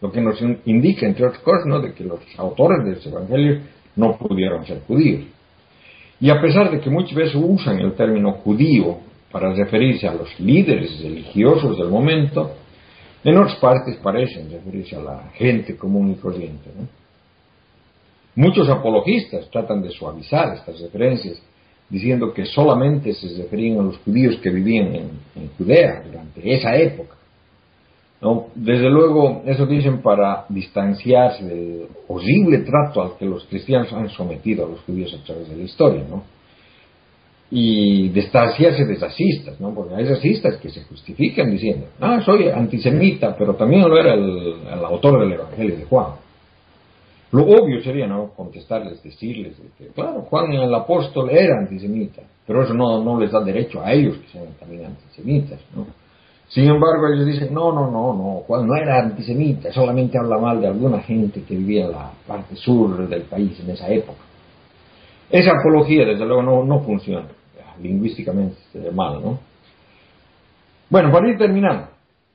Speaker 4: Lo que nos indica, entre otras cosas, ¿no? de que los autores de ese evangelio no pudieron ser judíos. Y a pesar de que muchas veces usan el término judío para referirse a los líderes religiosos del momento, en otras partes parecen referirse a la gente común y corriente. ¿no? Muchos apologistas tratan de suavizar estas referencias, diciendo que solamente se referían a los judíos que vivían en, Judea durante esa época. Desde luego, eso dicen para distanciarse del horrible trato al que los cristianos han sometido a los judíos a través de la historia, ¿no? Y distanciarse de racistas, ¿no? Porque hay racistas que se justifican diciendo, ah, soy antisemita, pero también lo era el, autor del Evangelio de Juan. Lo obvio sería, ¿no? Contestarles, decirles que, claro, Juan el apóstol era antisemita, pero eso no, les da derecho a ellos que sean también antisemitas. Sin embargo, ellos dicen, no, no, no, no, Juan no era antisemita, solamente habla mal de alguna gente que vivía en la parte sur del país en esa época. Esa apología, desde luego, no, no funciona, lingüísticamente mal, ¿no? Bueno, para ir terminando,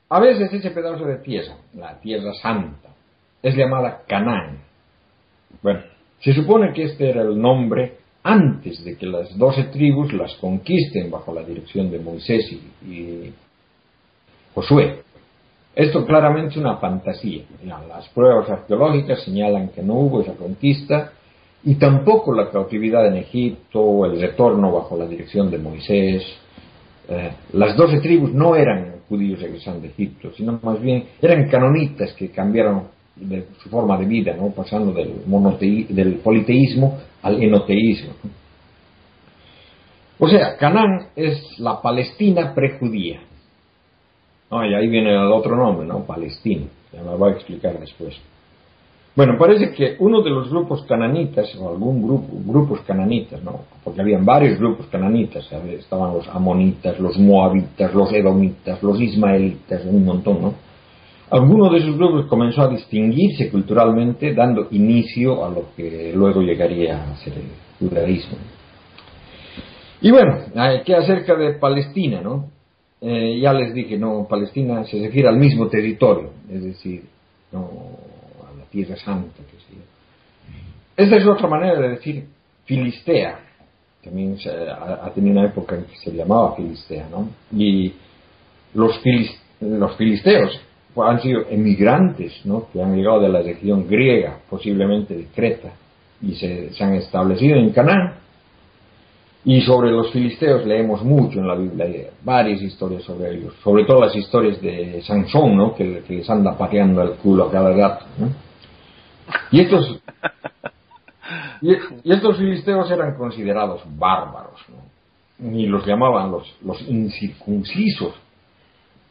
Speaker 4: a veces ese pedazo de tierra, la tierra santa, es llamada Canaán. Bueno, se supone que este era el nombre antes de que las doce tribus las conquisten bajo la dirección de Moisés y, y Josué. Esto claramente es una fantasía. Las pruebas arqueológicas señalan que no hubo esa conquista y tampoco la cautividad en Egipto el retorno bajo la dirección de Moisés. Eh, las doce tribus no eran judíos regresando de Egipto, sino más bien eran canonitas que cambiaron de su forma de vida, ¿no? pasando del, del politeísmo al enoteísmo. O sea, Canaán es la Palestina prejudía. Y ahí viene el otro nombre, ¿no? Palestina. Ya me voy a explicar después. Bueno, parece que uno de los grupos cananitas, o algún grupo, grupos cananitas, ¿no? Porque habían varios grupos cananitas, estaban los amonitas, los moabitas, los edomitas, los ismaelitas, un montón, ¿no? Alguno de esos grupos comenzó a distinguirse culturalmente, dando inicio a lo que luego llegaría a ser el judaísmo. Y bueno, ¿qué acerca de Palestina, no? Eh, ya les dije, no, Palestina se refiere al mismo territorio, es decir, no tierra santa. Que. Esta es otra manera de decir Filistea. También se, ha, ha, tenido una época en que se llamaba Filistea, ¿no? Y los, filis, los filisteos han sido emigrantes, ¿no? Que han llegado de la región griega, posiblemente de Creta, y se, se han establecido en Canaán y sobre los filisteos leemos mucho en la Biblia, varias historias sobre ellos, sobre todo las historias de Sansón, ¿no? que, que les anda pateando el culo a cada gato. ¿no? Y estos y, estos filisteos eran considerados bárbaros, ¿no? y los llamaban los, los incircuncisos,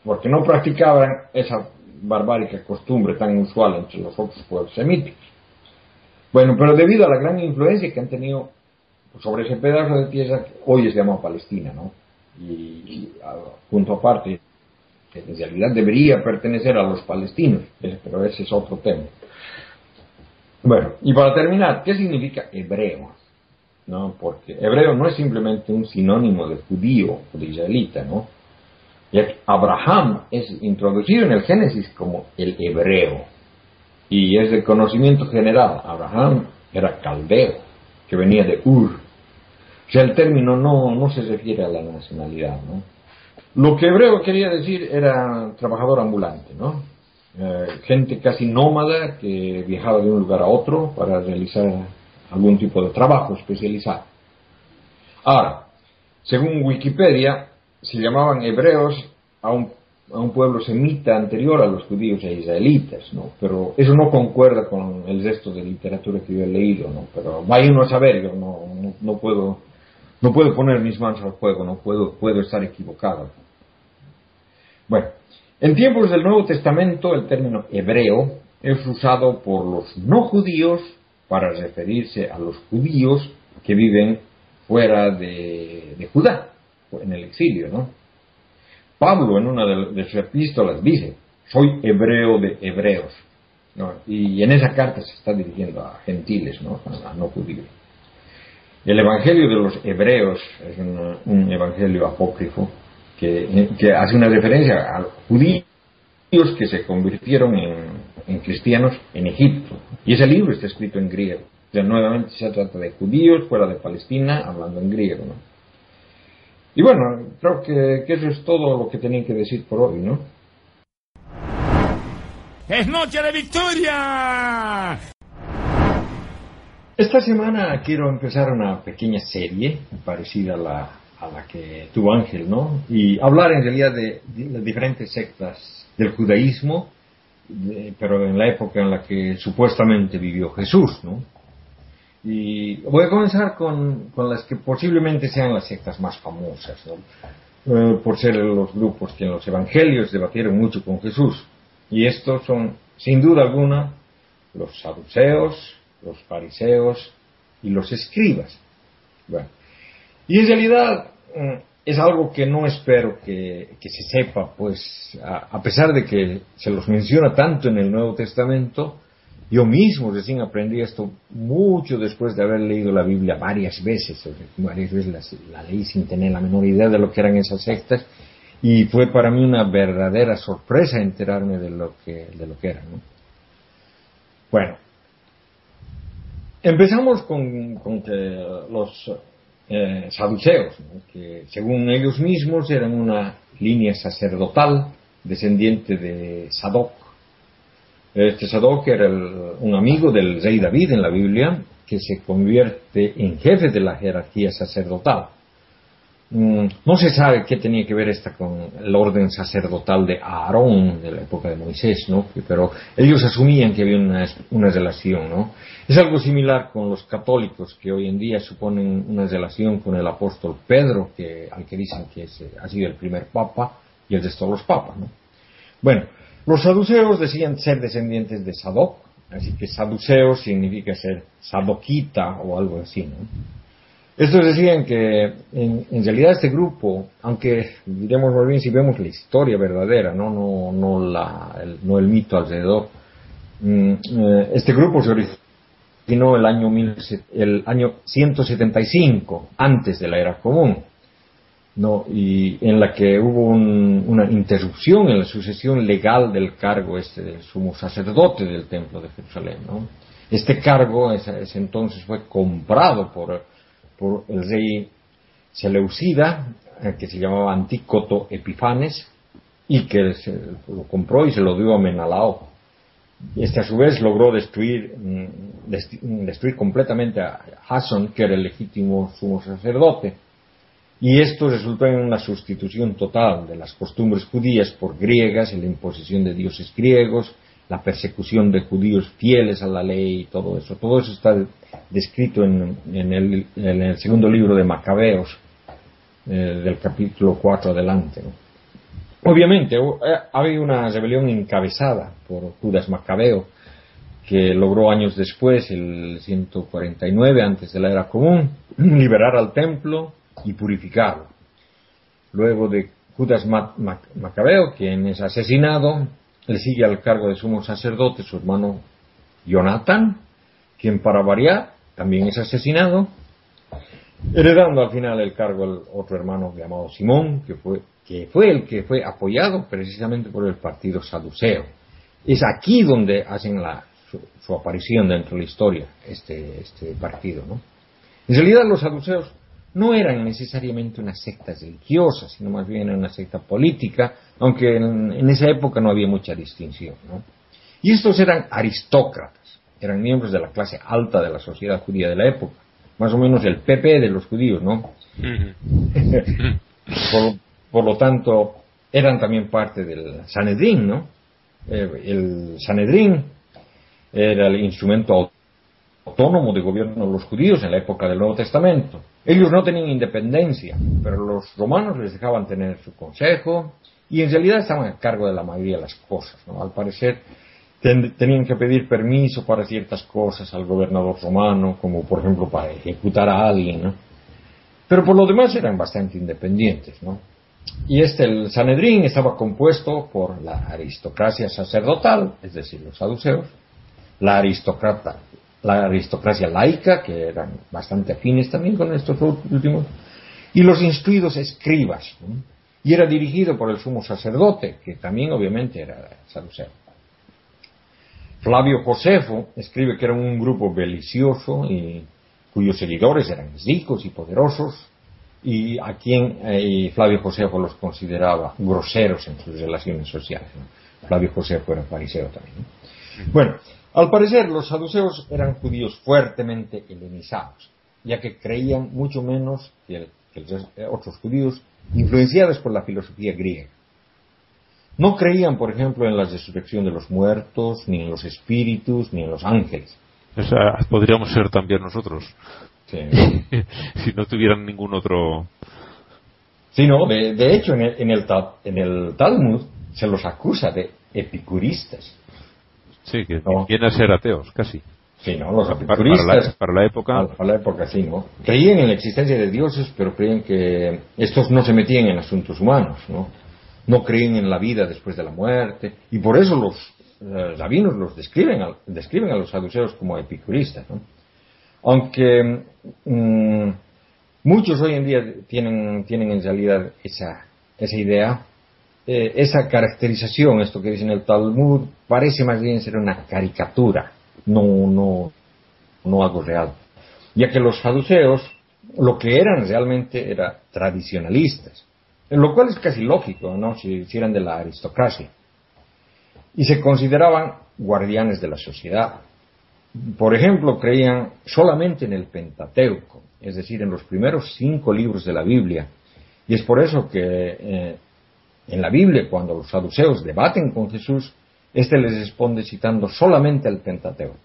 Speaker 4: porque no practicaban esa barbárica costumbre tan usual entre los otros pueblos semíticos. Bueno, pero debido a la gran influencia que han tenido sobre ese pedazo de tierra que hoy se llama Palestina, ¿no? Y, y a, punto aparte, que en realidad debería pertenecer a los palestinos, pero ese es otro tema. Bueno, y para terminar, ¿qué significa hebreo? ¿No? Porque hebreo no es simplemente un sinónimo de judío o de israelita, ¿no? Abraham es introducido en el Génesis como el hebreo. Y es de conocimiento general. Abraham era caldeo, que venía de Ur, o sea, el término no, no se refiere a la nacionalidad, ¿no? Lo que hebreo quería decir era trabajador ambulante, ¿no? Eh, gente casi nómada que viajaba de un lugar a otro para realizar algún tipo de trabajo especializado. Ahora, según Wikipedia, se llamaban hebreos a un, a un pueblo semita anterior a los judíos e israelitas, ¿no? Pero eso no concuerda con el resto de literatura que yo he leído, ¿no? Pero vaya uno a saber, yo no, no, no puedo, no puedo poner mis manos al fuego, no puedo, puedo estar equivocado. Bueno, en tiempos del Nuevo Testamento el término hebreo es usado por los no judíos para referirse a los judíos que viven fuera de, Judá, en el exilio, ¿no? Pablo en una de, sus epístolas dice, soy hebreo de hebreos, ¿no? y en esa carta se está dirigiendo a gentiles, ¿no? a, no judíos. El Evangelio de los Hebreos es un evangelio apócrifo que, que, hace una referencia a judíos que se convirtieron en, en, cristianos en Egipto. Y ese libro está escrito en griego. O sea, nuevamente se trata de judíos fuera de Palestina hablando en griego. ¿no? Y bueno, creo que, que, eso es todo lo que tenía que decir por hoy, ¿no?
Speaker 8: ¡Es noche de victoria!
Speaker 4: Esta semana quiero empezar una pequeña serie parecida a la, a la que tuvo Ángel, ¿no? Y hablar en realidad de, de las diferentes sectas del judaísmo, pero en la época en la que supuestamente vivió Jesús, ¿no? Y voy a comenzar con, con las que posiblemente sean las sectas más famosas, ¿no? Eh, por ser los grupos que en los evangelios debatieron mucho con Jesús. Y estos son, sin duda alguna, los saduceos, los fariseos y los escribas. Bueno, y en realidad es algo que no espero que, se sepa, pues a, a, pesar de que se los menciona tanto en el Nuevo Testamento, yo mismo recién aprendí esto mucho después de haber leído la Biblia varias veces, varias veces la, la leí sin tener la menor idea de lo que eran esas sectas, y fue para mí una verdadera sorpresa enterarme de lo que, de lo que eran. ¿no? Bueno, empezamos con, con que los eh, saduceos, que según ellos mismos eran una línea sacerdotal descendiente de Sadoc. Este Sadoc era el, un amigo del rey David en la Biblia que se convierte en jefe de la jerarquía sacerdotal. Mm, no se sabe qué tenía que ver esta con el orden sacerdotal de Aarón de la época de Moisés, ¿no? Pero ellos asumían que había una, una, relación, ¿no? Es algo similar con los católicos que hoy en día suponen una relación con el apóstol Pedro, que, al que dicen que es, ha sido el primer papa y el de todos los papas, ¿no? Bueno, los saduceos decían ser descendientes de Sadoc, así que saduceo significa ser sadoquita o algo así, ¿no? Estos decían que en, realidad este grupo, aunque diremos muy bien si vemos la historia verdadera, no, no, no, la, el, no el mito alrededor, mm, eh, este grupo se originó el año, mil, el año 175 antes de la era común, ¿no? y en la que hubo un, una interrupción en la sucesión legal del cargo este del sumo sacerdote del templo de Jerusalén. ¿no? Este cargo ese, ese entonces fue comprado por por el rey Seleucida, que se llamaba Antícoto Epifanes, y que se lo compró y se lo dio a Menalao. Este a su vez logró destruir, destruir completamente a Jason, que era el legítimo sumo sacerdote. Y esto resultó en una sustitución total de las costumbres judías por griegas, en la imposición de dioses griegos, la persecución de judíos fieles a la ley y todo eso. Todo eso está descrito en, el, en el, segundo libro de Macabeos, eh, del capítulo 4 adelante. ¿no? Obviamente, había una rebelión encabezada por Judas Macabeo, que logró años después, el 149 antes de la era común, liberar al templo y purificarlo. Luego de Judas Macabeo, quien es asesinado, le sigue al cargo de sumo sacerdote su hermano Jonathan, quien para variar también es asesinado, heredando al final el cargo al otro hermano llamado Simón, que fue, que fue el que fue apoyado precisamente por el partido saduceo. Es aquí donde hacen la, su, su, aparición dentro de la historia este, este partido. ¿no? En realidad los saduceos no eran necesariamente una secta religiosa, sino más bien una secta política, aunque en, en esa época no había mucha distinción. ¿no? Y estos eran aristócratas, eran miembros de la clase alta de la sociedad judía de la época, más o menos el PP de los judíos, ¿no? por, por, lo tanto, eran también parte del Sanedrín, ¿no? Eh, el Sanedrín era el instrumento autónomo de gobierno de los judíos en la época del Nuevo Testamento. Ellos no tenían independencia, pero los romanos les dejaban tener su consejo y en realidad estaban a cargo de la mayoría de las cosas. ¿no? Al parecer tenían que pedir permiso para ciertas cosas al gobernador romano, como por ejemplo para ejecutar a alguien. ¿no? Pero por lo demás eran bastante independientes. ¿no? Y este, el Sanedrín, estaba compuesto por la aristocracia sacerdotal, es decir, los saduceos, la aristocrata, la aristocracia laica, que eran bastante afines también con estos últimos, y los instruidos escribas. Y era dirigido por el sumo sacerdote, que también obviamente era saduceo. Flavio Josefo escribe que era un grupo belicioso y cuyos seguidores eran ricos y poderosos, y a quien eh, Flavio Josefo los consideraba groseros en sus relaciones sociales. Flavio Josefo era fariseo también. Bueno, al parecer, los saduceos eran judíos fuertemente helenizados, ya que creían mucho menos que, eh, otros judíos, influenciados por la filosofía griega. No creían, por ejemplo, en la resurrección de los muertos, ni en los espíritus, ni en los ángeles.
Speaker 7: podríamos ser también nosotros. si no tuvieran ningún otro.
Speaker 4: Sí, no, de, hecho, en el, en el Talmud se los acusa de epicuristas.
Speaker 7: Sí, que vienen a ser ateos, casi.
Speaker 4: Sí, ¿no? Los epicuristas.
Speaker 7: Para, la, época.
Speaker 4: Para, la época, sí, ¿no? Creían en la existencia de dioses, pero creían que estos no se metían en asuntos humanos, ¿no? No creían en la vida después de la muerte. Y por eso los eh, rabinos los describen a, describen a los saduceos como epicuristas, ¿no? Aunque mm, muchos hoy en día tienen, tienen en realidad esa, esa idea, eh, esa caracterización, esto que dice en el Talmud, parece más bien ser una caricatura, no, no, no algo real. Ya que los saduceos lo que eran realmente eran tradicionalistas, lo cual es casi lógico, ¿no? Si, si eran de la aristocracia. Y se consideraban guardianes de la sociedad. Por ejemplo, creían solamente en el Pentateuco, es decir, en los primeros cinco libros de la Biblia. Y es por eso que eh, en la Biblia, cuando los saduceos debaten con Jesús, éste les responde citando solamente el Pentateuco.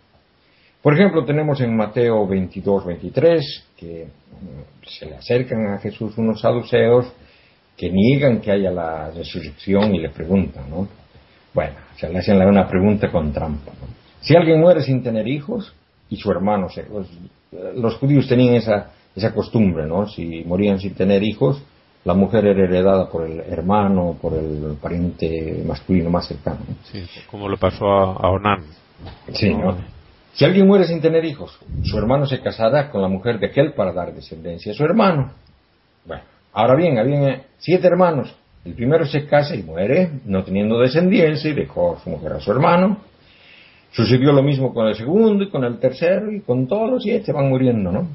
Speaker 4: Por ejemplo, tenemos en Mateo 22, 23 que mm, se le acercan a Jesús unos saduceos que niegan que haya la resurrección y le preguntan, ¿no? Bueno, se le hacen una pregunta con trampa. Si alguien muere sin tener hijos y su hermano, los, los, judíos tenían esa, esa costumbre, ¿no? Si morían sin tener hijos, la mujer era heredada por el hermano, por el pariente masculino más cercano.
Speaker 7: Sí, como le pasó a, Onan.
Speaker 4: Sí, ¿no? Si alguien muere sin tener hijos, su hermano se casará con la mujer de aquel para dar descendencia a su hermano. Bueno, ahora bien, había siete hermanos. El primero se casa y muere, no teniendo descendencia, y dejó a su mujer a su hermano. Sucedió lo mismo con el segundo y con el tercero, y con todos los siete van muriendo, ¿no?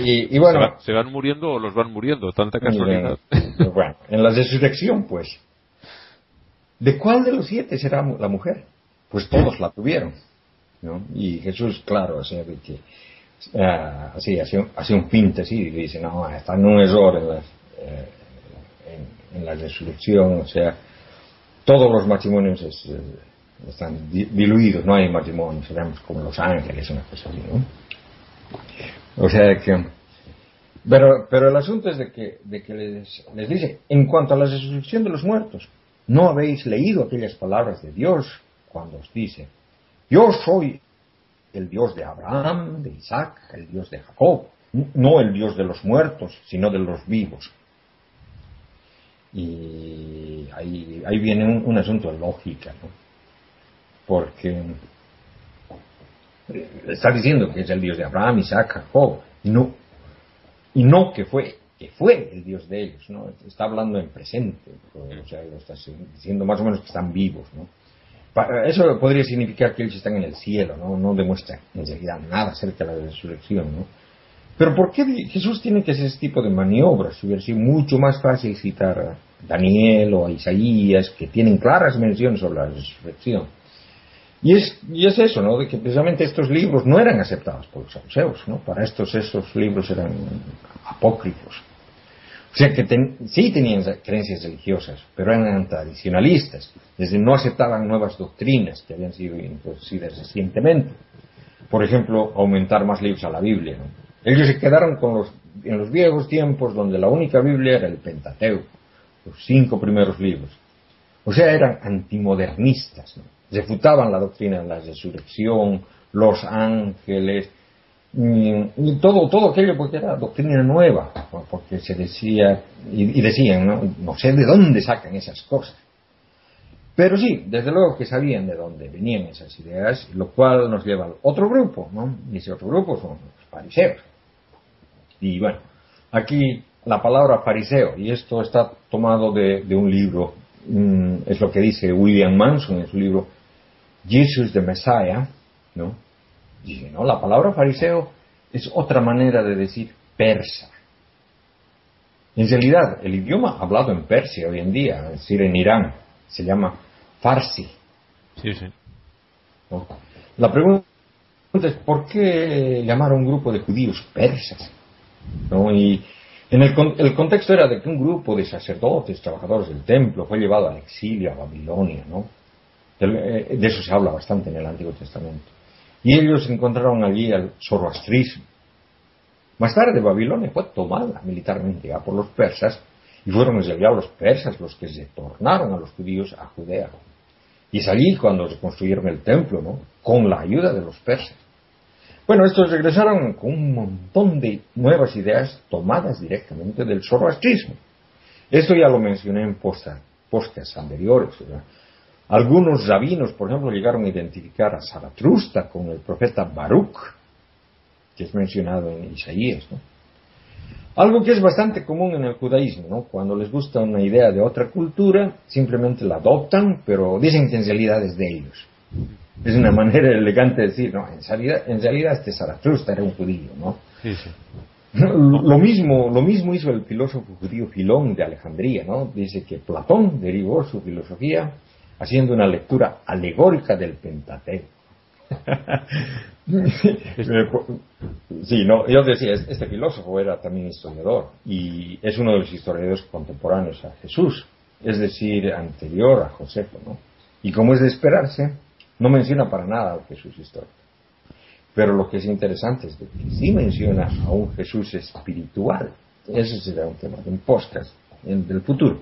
Speaker 7: Y, bueno, ¿Se, van muriendo o los van muriendo? Tanta casualidad.
Speaker 4: bueno, en la resurrección, pues, ¿de cuál de los siete será la mujer? Pues todos la tuvieron. ¿no? Y Jesús, claro, así, que, uh, así hace, hace, un así y dice, no, está en un error en la, eh, en, la resurrección, o sea, todos los matrimonios eh, están diluidos, no hay matrimonios, seremos como los ángeles, una cosa así, ¿no? O sea que... Pero, pero el asunto es de que, de que les, les dice, en cuanto a la resurrección de los muertos, ¿no habéis leído aquellas palabras de Dios cuando os dice, yo soy el Dios de Abraham, de Isaac, el Dios de Jacob, no el Dios de los muertos, sino de los vivos? Y ahí, ahí viene un, un asunto de lógica, ¿no? Porque está diciendo que es el Dios de Abraham, Isaac, Jacob, y no, y no que fue, que fue el Dios de ellos, ¿no? Está hablando en presente, o sea, está diciendo más o menos que están vivos, ¿no? Eso podría significar que ellos están en el cielo, ¿no? No demuestra en realidad nada acerca de la resurrección. Pero ¿por qué Jesús tiene que hacer ese tipo de maniobras? Hubiera sido mucho más fácil citar a Daniel o a Isaías, que tienen claras menciones sobre la resurrección. Y es, y es eso, ¿no? De que precisamente estos libros no eran aceptados por los saduceos, ¿no? Para estos esos libros eran apócrifos. O sea que sí tenían creencias religiosas, pero eran tradicionalistas. Desde no aceptaban nuevas doctrinas que habían sido introducidas recientemente. Por ejemplo, aumentar más libros a la Biblia. Ellos se quedaron con los, en los viejos tiempos donde la única Biblia era el Pentateuco, los cinco primeros libros. O sea, eran antimodernistas. Refutaban la doctrina de la resurrección, los ángeles, y, todo, todo aquello porque era doctrina nueva, porque se decía, y, decían, ¿no? no sé de dónde sacan esas cosas. Pero sí, desde luego que sabían de dónde venían esas ideas, lo cual nos lleva al otro grupo, ¿no? Y ese otro grupo son los fariseos. Y bueno, aquí la palabra fariseo, y esto está tomado de, un libro, mm, es lo que dice William Manson en su libro Jesus the Messiah, ¿no? Dice, no, la palabra fariseo es otra manera de decir persa. En realidad, el idioma hablado en Persia hoy en día, es decir, en Irán, se llama farsi.
Speaker 7: Sí, sí.
Speaker 4: La pregunta es, ¿por qué llamar a un grupo de judíos persas? ¿No? Y en el, el, contexto era de que un grupo de sacerdotes, trabajadores del templo, fue llevado al exilio a Babilonia, ¿no? De, eh, de eso se habla bastante en el Antiguo Testamento. Y ellos encontraron allí el zoroastrismo. Más tarde Babilonia fue tomada militarmente ya por los persas y fueron ya los persas los que se tornaron a los judíos a Judea. Y es allí cuando se construyeron el templo, ¿no? Con la ayuda de los persas. Bueno, estos regresaron con un montón de nuevas ideas tomadas directamente del zoroastrismo. Esto ya lo mencioné en postes anteriores. ¿verdad? Algunos rabinos, por ejemplo, llegaron a identificar a Zaratrusta con el profeta Baruch, que es mencionado en Isaías. Algo que es bastante común en el judaísmo, ¿no? cuando les gusta una idea de otra cultura, simplemente la adoptan, pero dicen que en realidad es de ellos. Es una manera elegante de decir, no, en realidad, en realidad este Zaratrusta era un judío, ¿no? Lo mismo, lo mismo hizo el filósofo judío Filón de Alejandría, ¿no? Dice que Platón derivó su filosofía haciendo una lectura alegórica del Pentateuco. sí, no, yo decía, este filósofo era también historiador y es uno de los historiadores contemporáneos a Jesús, es decir, anterior a Josefo, ¿no? Y como es de esperarse, no menciona para nada al Jesús histórico. Pero lo que es interesante es que sí menciona a un Jesús espiritual. Ese será un tema de un podcast en, del futuro.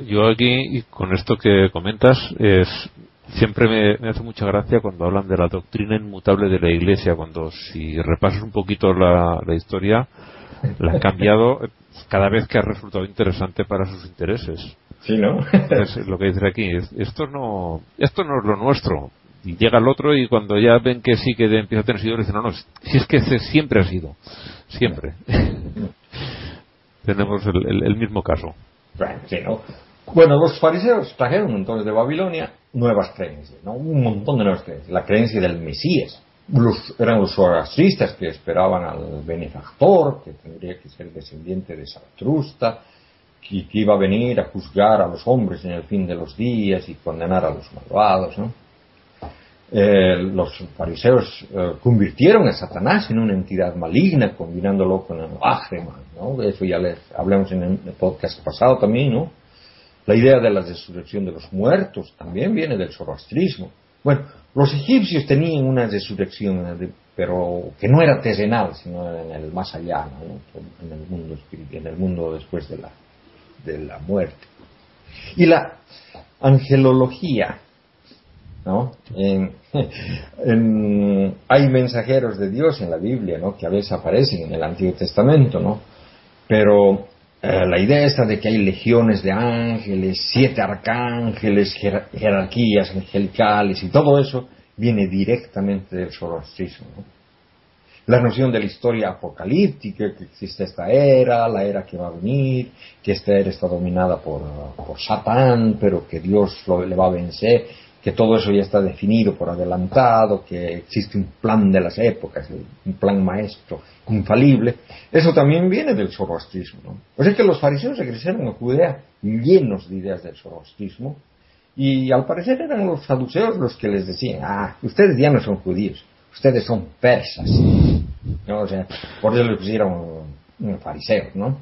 Speaker 7: Yo aquí, con esto que comentas, es, siempre me, hace mucha gracia cuando hablan de la doctrina inmutable de la Iglesia, cuando si repasas un poquito la, historia, la han cambiado cada vez que ha resultado interesante para sus intereses.
Speaker 4: Sí, ¿no?
Speaker 7: es lo que dice aquí, esto no, esto no es lo nuestro. Y llega el otro y cuando ya ven que sí que empieza a tener seguidores, dicen, no, no, si es que siempre ha sido, siempre. Tenemos el mismo caso.
Speaker 4: Bueno, los fariseos trajeron entonces de Babilonia nuevas creencias, ¿no? un montón de nuevas creencias. La creencia del Mesías. eran los zoroastristas que esperaban al benefactor, que tendría que ser descendiente de Zaratrusta, que, que iba a venir a juzgar a los hombres en el fin de los días y condenar a los malvados. ¿no? Eh, los fariseos eh, convirtieron a Satanás en una entidad maligna, combinándolo con el Ágrema, ¿no? De eso ya les hablamos en el podcast pasado también, ¿no? La idea de la resurrección de los muertos también viene del zoroastrismo. Bueno, los egipcios tenían una resurrección, pero que no era terrenal, sino en el más allá, en el mundo espiritual, en el mundo después de la, de la muerte. Y la angelología, ¿no? hay mensajeros de Dios en la Biblia, ¿no? Que a veces aparecen en el Antiguo Testamento, ¿no? Pero eh, la idea esta de que hay legiones de ángeles, siete arcángeles, jerarquías angelicales y todo eso viene directamente del zoroastrismo. La noción de la historia apocalíptica, que existe esta era, la era que va a venir, que esta era está dominada por, por Satán, pero que Dios lo, le va a vencer que todo eso ya está definido por adelantado, que existe un plan de las épocas, un plan maestro infalible, eso también viene del zoroastrismo. ¿no? O sea que los fariseos regresaron a Judea llenos de ideas del zoroastrismo Y al parecer eran los saduceos los que les decían, ah, ustedes ya no son judíos, ustedes son persas. O sea, por eso les pusieron fariseos, ¿no?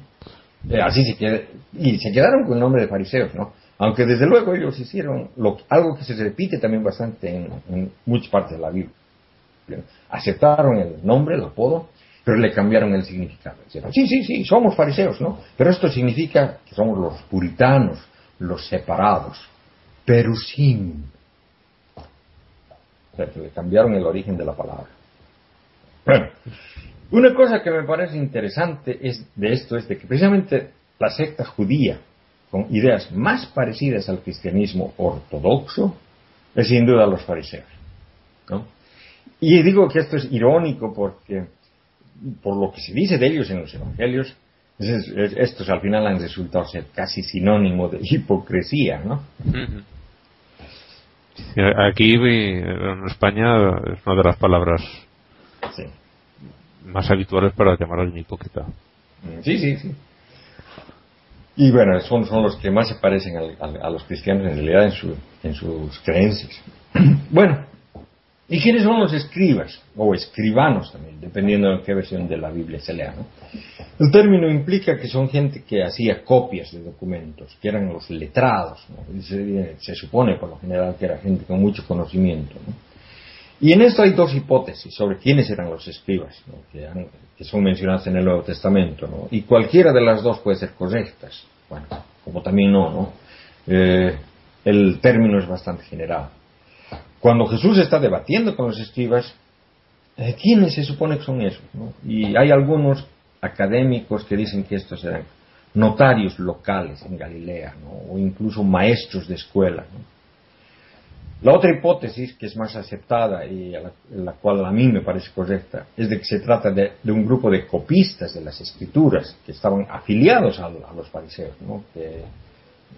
Speaker 4: Eh, así se qued y se quedaron con el nombre de fariseos, ¿no? Aunque desde luego ellos hicieron lo, algo que se repite también bastante en, muchas partes de la Biblia. Aceptaron el nombre, el apodo, pero le cambiaron el significado. Dijeron, sí, sí, sí, somos fariseos, ¿no? Pero esto significa que somos los puritanos, los separados, pero sin. O sea, que le cambiaron el origen de la palabra. Bueno, una cosa que me parece interesante es de esto es de que precisamente la secta judía, con ideas más parecidas al cristianismo ortodoxo, es sin duda los fariseos. ¿no? Y digo que esto es irónico porque, por lo que se dice de ellos en los evangelios, estos al final han resultado ser casi sinónimo de hipocresía, ¿no?
Speaker 7: Aquí en España es una de las palabras más habituales para llamar a alguien hipócrita.
Speaker 4: Sí, sí, sí. Y bueno, son, son los que más se parecen a, los cristianos en realidad en, su, en sus creencias. bueno, ¿y quiénes son los escribas? O escribanos también, dependiendo de qué versión de la Biblia se lea. El término implica que son gente que hacía copias de documentos, que eran los letrados. Se, se, supone por lo general que era gente con mucho conocimiento. ¿no? Y en esto hay dos hipótesis sobre quiénes eran los escribas, que, son mencionados en el Nuevo Testamento, y cualquiera de las dos puede ser correctas. Bueno, como también no, ¿no? Eh, el término es bastante general. Cuando Jesús está debatiendo con los escribas, eh, ¿quiénes se supone que son esos? Y hay algunos académicos que dicen que estos eran notarios locales en Galilea, o incluso maestros de escuela. ¿no? La otra hipótesis, que es más aceptada y la, cual a mí me parece correcta, es de que se trata de, de un grupo de copistas de las escrituras que estaban afiliados a, los fariseos, ¿no?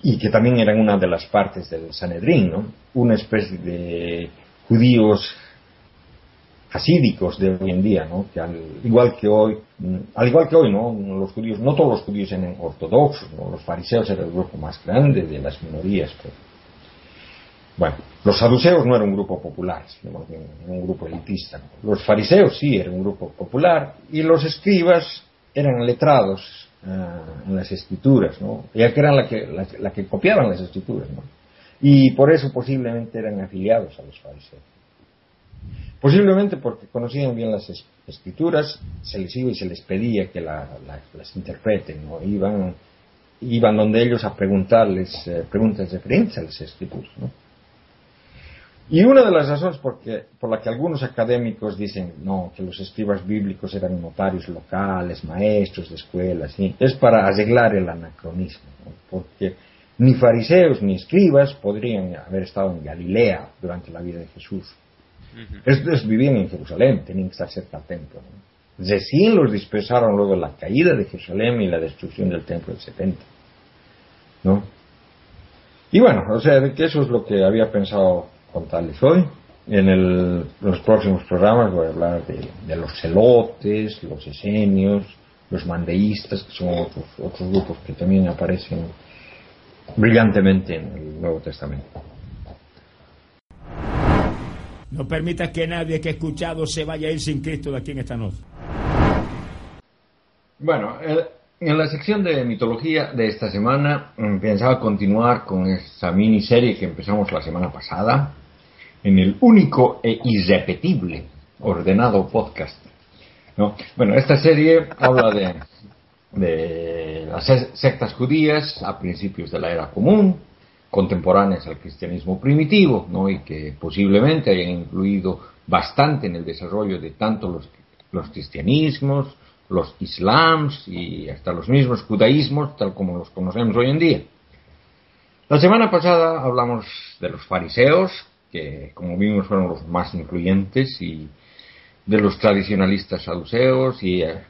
Speaker 4: y que también eran una de las partes del Sanedrín, ¿no? una especie de judíos hasídicos de hoy en día, ¿no? que al igual que hoy, al igual que hoy, ¿no? los judíos, no todos los judíos eran ortodoxos, ¿no? los fariseos eran el grupo más grande de las minorías. Pero, bueno, los saduceos no eran un grupo popular, sino un grupo elitista. Los fariseos sí eran un grupo popular y los escribas eran letrados uh, en las escrituras, ¿no? Que eran la que, copiaban las escrituras, ¿no? Y por eso posiblemente eran afiliados a los fariseos. Posiblemente porque conocían bien las escrituras, se les iba y se les pedía que la, las interpreten, ¿no? Iban, iban donde ellos a preguntarles eh, preguntas referentes a las escrituras. Y una de las razones porque, por la que algunos académicos dicen no, que los escribas bíblicos eran notarios locales, maestros de escuelas, ¿sí? es para arreglar el anacronismo, ¿no? porque ni fariseos ni escribas podrían haber estado en Galilea durante la vida de Jesús. Uh -huh. Estos vivían en Jerusalén, tenían que estar cerca del templo. ¿no? Recién los dispersaron luego la caída de Jerusalén y la destrucción del templo del 70. ¿no? Y bueno, o sea, que eso es lo que había pensado contarles hoy. En, el, en, los próximos programas voy a hablar de, de, los celotes, los esenios, los mandeístas, que son otros, otros grupos que también aparecen brillantemente en el Nuevo Testamento.
Speaker 8: No permitas que nadie que ha escuchado se vaya a ir sin Cristo de aquí en esta noche.
Speaker 4: Bueno, el, en la sección de mitología de esta semana pensaba continuar con esta miniserie que empezamos la semana pasada en el único e irrepetible ordenado podcast. ¿no? Bueno, esta serie habla de, de las sectas judías a principios de la era común, contemporáneas al cristianismo primitivo, ¿no? y que posiblemente hayan influido bastante en el desarrollo de tanto los, los cristianismos, los islams y hasta los mismos judaísmos, tal como los conocemos hoy en día. La semana pasada hablamos de los fariseos, que como vimos fueron los más influyentes, y de los tradicionalistas saduceos y eh,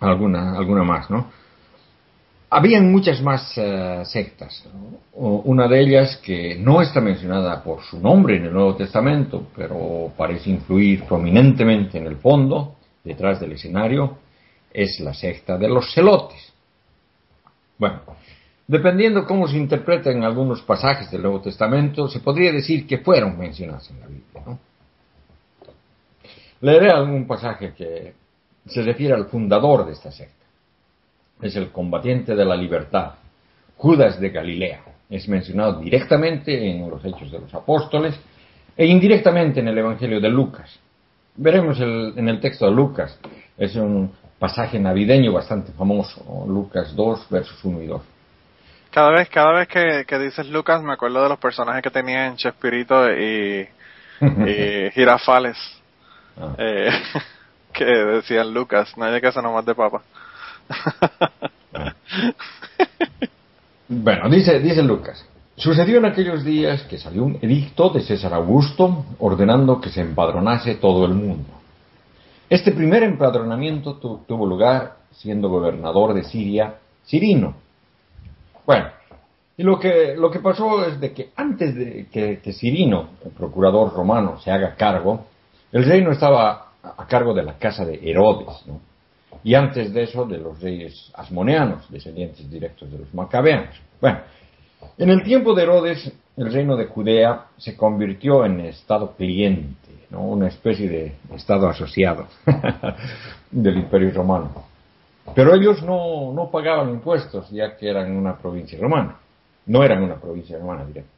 Speaker 4: alguna, alguna más, ¿no? Habían muchas más uh, sectas. ¿no? Una de ellas que no está mencionada por su nombre en el Nuevo Testamento, pero parece influir prominentemente en el fondo, detrás del escenario, es la secta de los celotes. Bueno, Dependiendo cómo se interpreten algunos pasajes del Nuevo Testamento, se podría decir que fueron mencionados en la Biblia. Leeré algún pasaje que se refiere al fundador de esta secta. Es el combatiente de la libertad, Judas de Galilea. Es mencionado directamente en los Hechos de los Apóstoles e indirectamente en el Evangelio de Lucas. Veremos en el texto de Lucas. Es un pasaje navideño bastante famoso. Lucas 2, versos 1 y 2.
Speaker 3: Cada vez, cada vez que, que dices Lucas me acuerdo de los personajes que tenía en Chespirito y, y Girafales.
Speaker 4: Ah.
Speaker 3: Eh, que decían Lucas, nadie que hace nomás de papa.
Speaker 4: Bueno, dice, dice Lucas. Sucedió en aquellos días que salió un edicto de César Augusto ordenando que se empadronase todo el mundo. Este primer empadronamiento tu- tuvo lugar siendo gobernador de Siria, Cirino. Bueno, y lo que, lo que pasó es de que antes de que, que Cirino, el procurador romano, se haga cargo, el reino estaba a cargo de la casa de Herodes, ¿no? y antes de eso de los reyes asmoneanos, descendientes directos de los macabeanos. Bueno, en el tiempo de Herodes, el reino de Judea se convirtió en estado cliente, ¿no? una especie de estado asociado del imperio romano. Pero ellos no, no pagaban impuestos, ya que eran una provincia romana. No eran una provincia romana directa.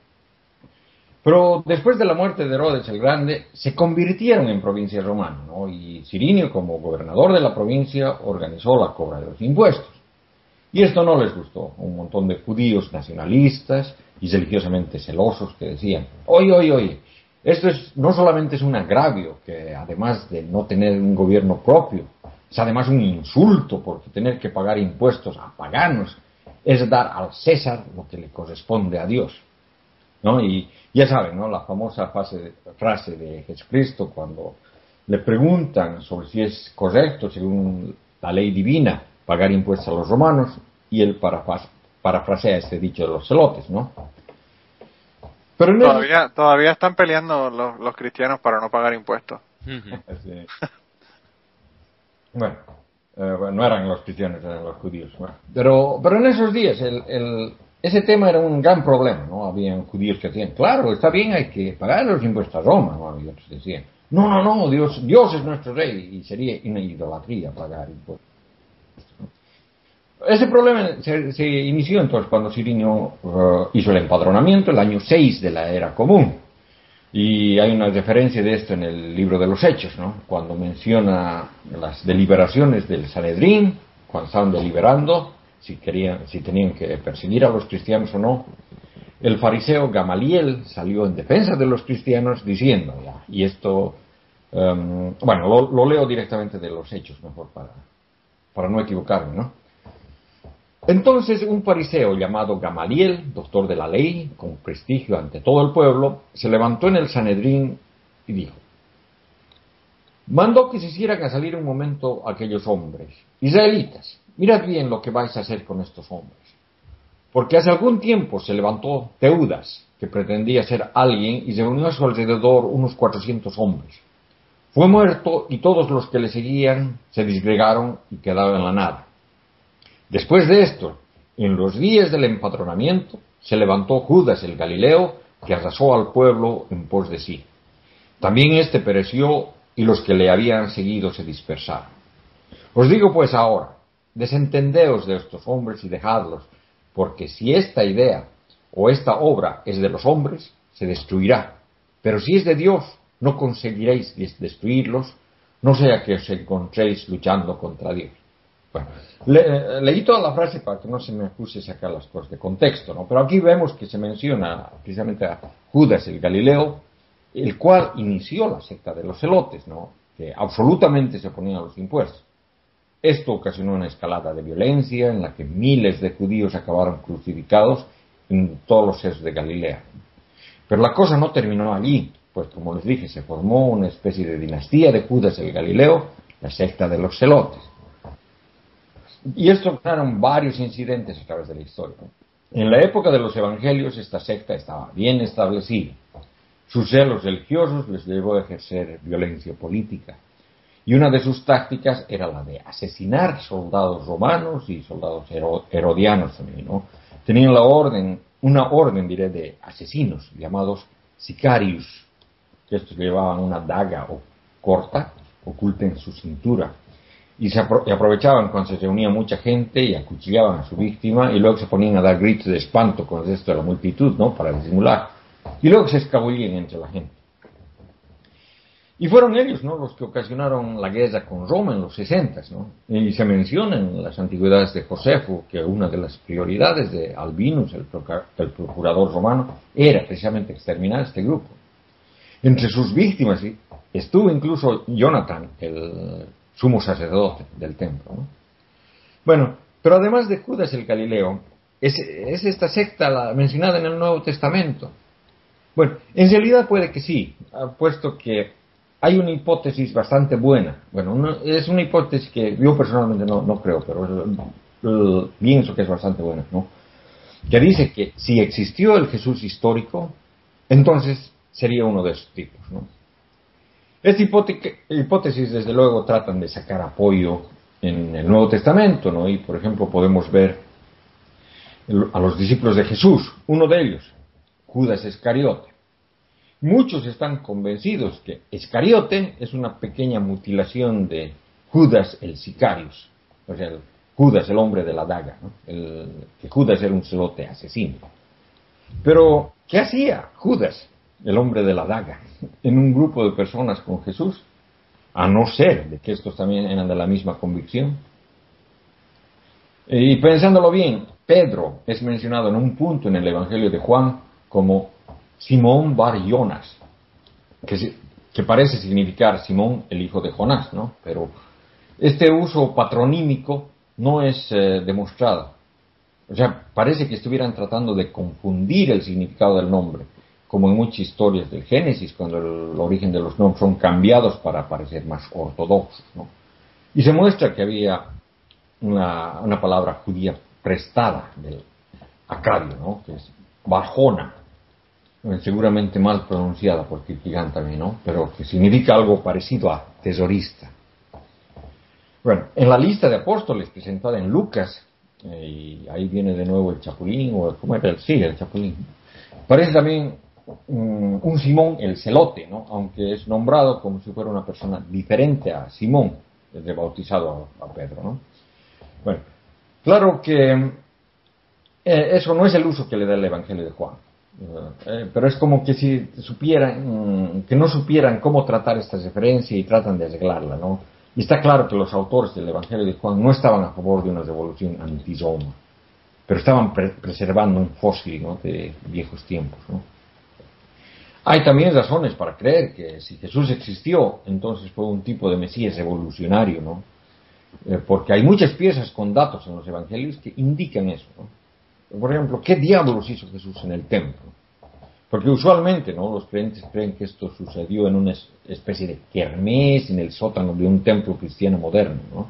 Speaker 4: Pero después de la muerte de Herodes el Grande, se convirtieron en provincia romana, ¿no? Y Cirinio, como gobernador de la provincia, organizó la cobra de los impuestos. Y esto no les gustó. Un montón de judíos nacionalistas y religiosamente celosos que decían, oye, oye, oye, esto es, no solamente es un agravio, que además de no tener un gobierno propio, es además un insulto porque tener que pagar impuestos a paganos es dar al César lo que le corresponde a Dios. ¿no? Y ya saben, ¿no? La famosa frase, frase de Jesucristo cuando le preguntan sobre si es correcto, según la ley divina, pagar impuestos a los romanos, y él parafras- parafrasea este dicho de los celotes, ¿no? Pero
Speaker 3: Todavía, todavía están peleando los, los cristianos para no pagar impuestos.
Speaker 4: Sí. Bueno, eh, no eran los cristianos, eran los judíos. bueno. Pero, pero en esos días el, el- ese tema era un gran problema, ¿no? Habían judíos que decían, claro, está bien, hay que pagar los impuestos a Roma, ¿no? Y otros decían, no, no, no, Dios, Dios es nuestro rey y sería una idolatría pagar impuestos. Ese problema se, se inició entonces cuando Cirinio eh, hizo el empadronamiento el año 6 de la era común. Y hay una referencia de esto en el libro de los Hechos, ¿no? Cuando menciona las deliberaciones del Sanedrín, cuando estaban deliberando si, querían, si tenían que perseguir a los cristianos o no. El fariseo Gamaliel salió en defensa de los cristianos diciendo, ya, y esto, em, bueno, lo, lo leo directamente de los Hechos, mejor para, para no equivocarme, ¿no? Entonces un fariseo llamado Gamaliel, doctor de la ley, con prestigio ante todo el pueblo, se levantó en el Sanedrín y dijo, mandó que se hicieran a salir un momento aquellos hombres, israelitas, mirad bien lo que vais a hacer con estos hombres. Porque hace algún tiempo se levantó Teudas, que pretendía ser alguien, y se unió a su alrededor unos 400 hombres. Fue muerto y todos los que le seguían se disgregaron y quedaron en la nada. Después de esto, en los días del empadronamiento, se levantó Judas el Galileo, que arrasó al pueblo en pos de sí. También éste pereció y los que le habían seguido se dispersaron. Os digo pues ahora, desentendeos de estos hombres y dejadlos, porque si esta idea o esta obra es de los hombres, se destruirá. Pero si es de Dios, no conseguiréis des- destruirlos, no sea que os encontréis luchando contra Dios. Bueno, le- eh, leí toda la frase para que no se me acuse sacar las cosas de contexto, ¿no? Pero aquí vemos que se menciona precisamente a Judas el Galileo, el cual inició la secta de los celotes, ¿no? Que absolutamente se oponían a los impuestos. Esto ocasionó una escalada de violencia en la que miles de judíos acabaron crucificados en todos los sesos de Galilea. Pero la cosa no terminó allí, pues como les dije, se formó una especie de dinastía de Judas el Galileo, la secta de los celotes. Y esto crearon varios incidentes a través de la historia. En la época de los evangelios esta secta estaba bien establecida. Sus celos religiosos les llevó a ejercer violencia política. Y una de sus tácticas era la de asesinar soldados romanos y soldados hero- herodianos también, ¿no? tenían la orden, una orden, diré, de asesinos llamados sicarios, que estos llevaban una daga o corta oculta en su cintura y se aprovechaban cuando se reunía mucha gente y acuchillaban a su víctima y luego se ponían a dar gritos de espanto con el resto de la multitud, ¿no? Para disimular. Y luego se escabullían entre la gente. Y fueron ellos, ¿no? Los que ocasionaron la guerra con Roma en los 60, ¿no? Y se menciona en las antigüedades de Josefo que una de las prioridades de Albinus, el, procurador romano, era precisamente exterminar este grupo. Entre sus víctimas ¿sí? estuvo incluso Jonathan, el sumo sacerdote del templo. ¿no? Bueno, pero además de Judas el Galileo, es, es esta secta la mencionada en el Nuevo Testamento. Bueno, en realidad puede que sí, puesto que hay una hipótesis bastante buena. Bueno, una- es una hipótesis que yo personalmente no, creo, pero eh, pienso que es bastante buena, ¿no? Que dice que si existió el Jesús histórico, entonces sería uno de esos tipos, ¿no? Esta hipóte- hipótesis, desde luego, tratan de sacar apoyo en el Nuevo Testamento, ¿no? Y, por ejemplo, podemos ver a los discípulos de Jesús, uno de ellos, Judas Iscariote. Muchos están convencidos que Iscariote es una pequeña mutilación de Judas el Sicarius, o sea, Judas el hombre de la daga. El- que Judas era un celote asesino. Pero, ¿qué hacía Judas, el hombre de la daga, en un grupo de personas con Jesús? A no ser de que estos también eran de la misma convicción. Y pensándolo bien, Pedro es mencionado en un punto en el Evangelio de Juan como Simón Bar Jonas, que parece significar Simón el hijo de Jonás, ¿no? Pero este uso patronímico no es eh, demostrado. O sea, parece que estuvieran tratando de confundir el significado del nombre, como en muchas historias del Génesis, cuando el origen de los nombres son cambiados para parecer más ortodoxos. ¿no? Y se muestra que había una, una palabra judía prestada del acadio, ¿no? que es bajona, eh, seguramente mal pronunciada por Kierkegaard también, ¿no? pero que significa algo parecido a tesorista. Bueno, en la lista de apóstoles presentada en Lucas, eh, y ahí viene de nuevo el Chapulín, o ¿cómo era? el- Sí, el Chapulín. Parece también un Simón el celote, ¿no? Aunque es nombrado como si fuera una persona diferente a Simón, desde bautizado a, Pedro, ¿no? Bueno, claro que eh, eso no es el uso que le da el Evangelio de Juan. Eh, pero es como que si supieran, mm, que no supieran cómo tratar esta referencia y tratan de arreglarla, ¿no? Y está claro que los autores del Evangelio de Juan no estaban a favor de una revolución anti-Roma, pero estaban pre- preservando un fósil ¿no? de viejos tiempos. ¿no? Hay también razones para creer que si Jesús existió, entonces fue un tipo de Mesías revolucionario, ¿no? Eh, porque hay muchas piezas con datos en los Evangelios que indican eso. ¿no? Por ejemplo, ¿qué diablos hizo Jesús en el templo? Porque usualmente ¿no? los creyentes creen que esto sucedió en una es- especie de kermés en el sótano de un templo cristiano moderno, ¿no?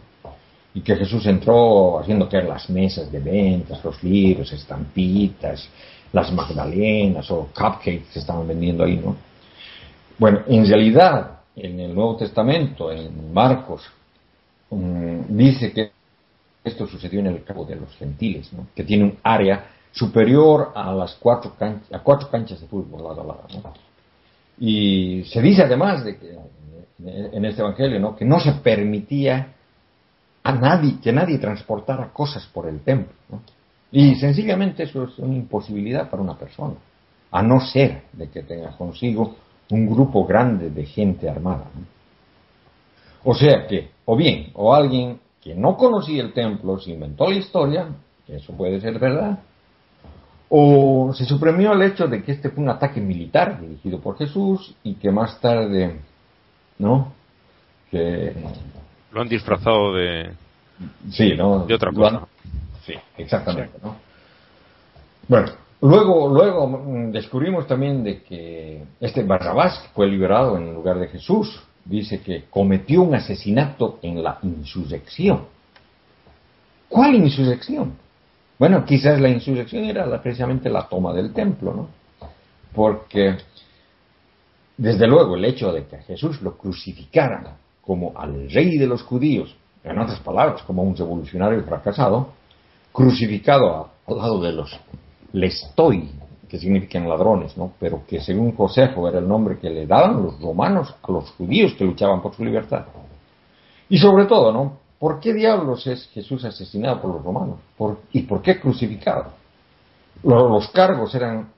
Speaker 4: Y que Jesús entró haciendo caer las mesas de ventas, los libros, estampitas, las magdalenas o cupcakes que estaban vendiendo ahí, ¿no? Bueno, en realidad, en el Nuevo Testamento, en Marcos, mm, dice que esto sucedió en el campo de los gentiles, ¿no? que tiene un área superior a las cuatro canchas, a cuatro canchas de fútbol lado a lado. ¿no? Y se dice además de que en este evangelio, ¿no? que no se permitía a nadie, que nadie transportara cosas por el templo. ¿no? Y sencillamente eso es una imposibilidad para una persona, a no ser de que tenga consigo un grupo grande de gente armada. ¿no? O sea que, o bien, o alguien que no conocía el templo se inventó la historia, que eso puede ser verdad, o se suprimió el hecho de que este fue un ataque militar dirigido por Jesús y que más tarde, ¿no? Que
Speaker 7: Lo han disfrazado de,
Speaker 4: sí, ¿no?
Speaker 7: de otra
Speaker 4: han-
Speaker 7: cosa.
Speaker 4: Sí, exactamente, ¿no? Bueno, luego, luego mm, descubrimos también de que este Barrabás que fue liberado en lugar de Jesús, dice que cometió un asesinato en la insurrección. ¿Cuál insurrección? Bueno, quizás la insurrección era la- precisamente la toma del templo, ¿no? Porque, desde luego, el hecho de que a Jesús lo crucificaran como al rey de los judíos, en otras palabras, como un revolucionario fracasado, crucificado al lado de los lestoi, que significan ladrones, ¿no? pero que según Josefo era el nombre que le daban los romanos a los judíos que luchaban por su libertad. Y sobre todo, ¿no? ¿Por qué diablos es Jesús asesinado por los romanos? ¿Y por qué crucificado? Los, cargos eran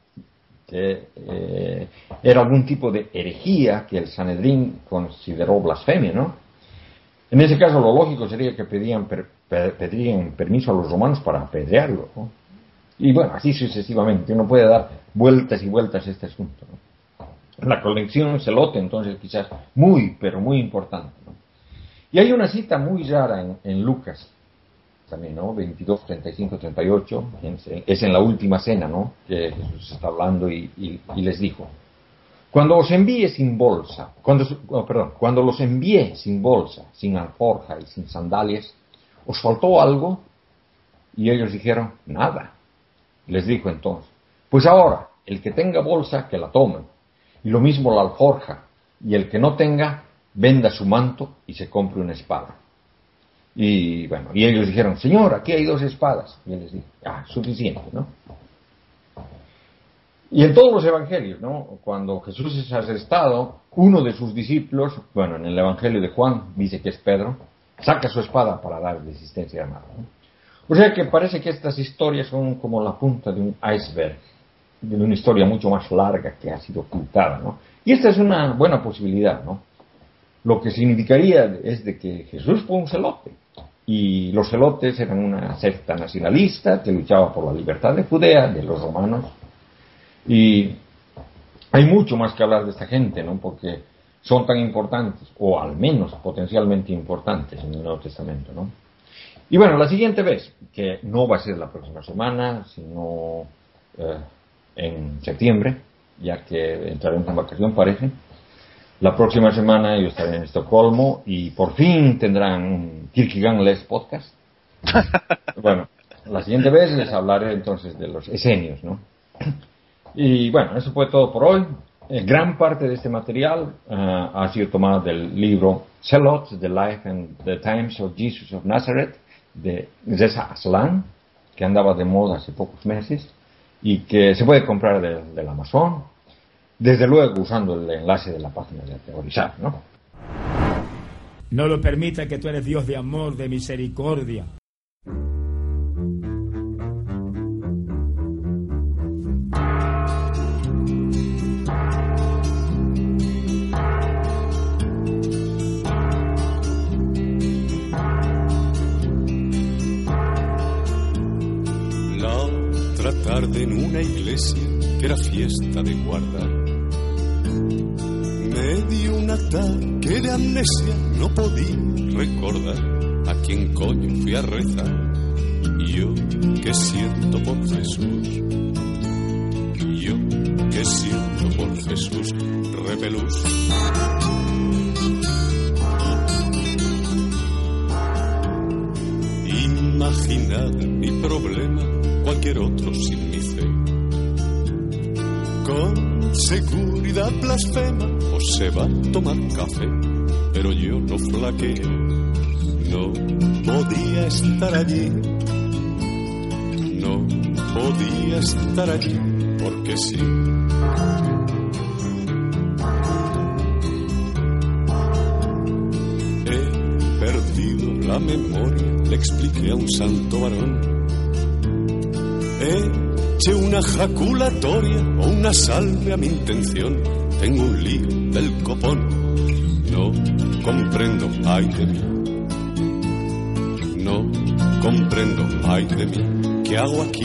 Speaker 4: eh, era algún tipo de herejía que el Sanedrín consideró blasfemia, ¿no? En ese caso, lo lógico sería que pedían, pedirían permiso a los romanos para apedrearlo, ¿no? Y bueno, así sucesivamente. Uno puede dar vueltas y vueltas a este asunto. La colección Celote, entonces, quizás muy, pero muy importante. Y hay una cita muy rara en, Lucas, también, ¿no? 22, 35, 38. Es en la última cena, ¿no? Que Jesús está hablando y, les dijo. Cuando os envíe sin bolsa, cuando, oh, perdón, cuando los envié sin bolsa, sin alforja y sin sandalias, ¿os faltó algo? Y ellos dijeron, nada. Les dijo entonces, pues ahora, el que tenga bolsa, que la tome, y lo mismo la alforja, y el que no tenga, venda su manto y se compre una espada. Y bueno, y ellos dijeron, Señor, aquí hay dos espadas. Y él les dijo, ah, suficiente, ¿no? Y en todos los evangelios, ¿no? Cuando Jesús es arrestado, uno de sus discípulos, bueno, en el evangelio de Juan dice que es Pedro, saca su espada para dar resistencia armada. ¿no? O sea que parece que estas historias son como la punta de un iceberg, de una historia mucho más larga que ha sido ocultada, ¿no? Y esta es una buena posibilidad, ¿no? Lo que significaría es de que Jesús fue un celote, y los celotes eran una secta nacionalista que luchaba por la libertad de Judea, de los romanos, y hay mucho más que hablar de esta gente, ¿no? Porque son tan importantes, o al menos potencialmente importantes en el Nuevo Testamento, ¿no? Y bueno, la siguiente vez, que no va a ser la próxima semana, sino eh, en septiembre, ya que entraremos en vacación, parece. La próxima semana yo estaré en Estocolmo y por fin tendrán un Les podcast. bueno, la siguiente vez les hablaré entonces de los esenios, ¿no? Y bueno, eso fue todo por hoy. Eh, gran parte de este material eh, ha sido tomado del libro Zealots, The Life and the Times of Jesus of Nazareth, de Reza Aslan, que andaba de moda hace pocos meses y que se puede comprar del Amazon, desde luego usando el enlace de la página de Ateorizar, ¿no?
Speaker 8: No lo permita que tú eres Dios de amor, de misericordia.
Speaker 9: En una iglesia que era fiesta de guardar. Me dio un ataque de amnesia, no podía recordar a quién coño fui a rezar. Yo que siento por Jesús, yo que siento por Jesús, repelús. Imaginad mi problema, cualquier otro sin. Con seguridad blasfema o se va a tomar café, pero yo no flaqueo, no podía estar allí, no podía estar allí, porque sí. He perdido la memoria, le expliqué a un santo varón Eche una jaculatoria o una salve a mi intención. Tengo un lío del copón. No comprendo, ay de mí. No comprendo, ay de mí. ¿Qué hago aquí?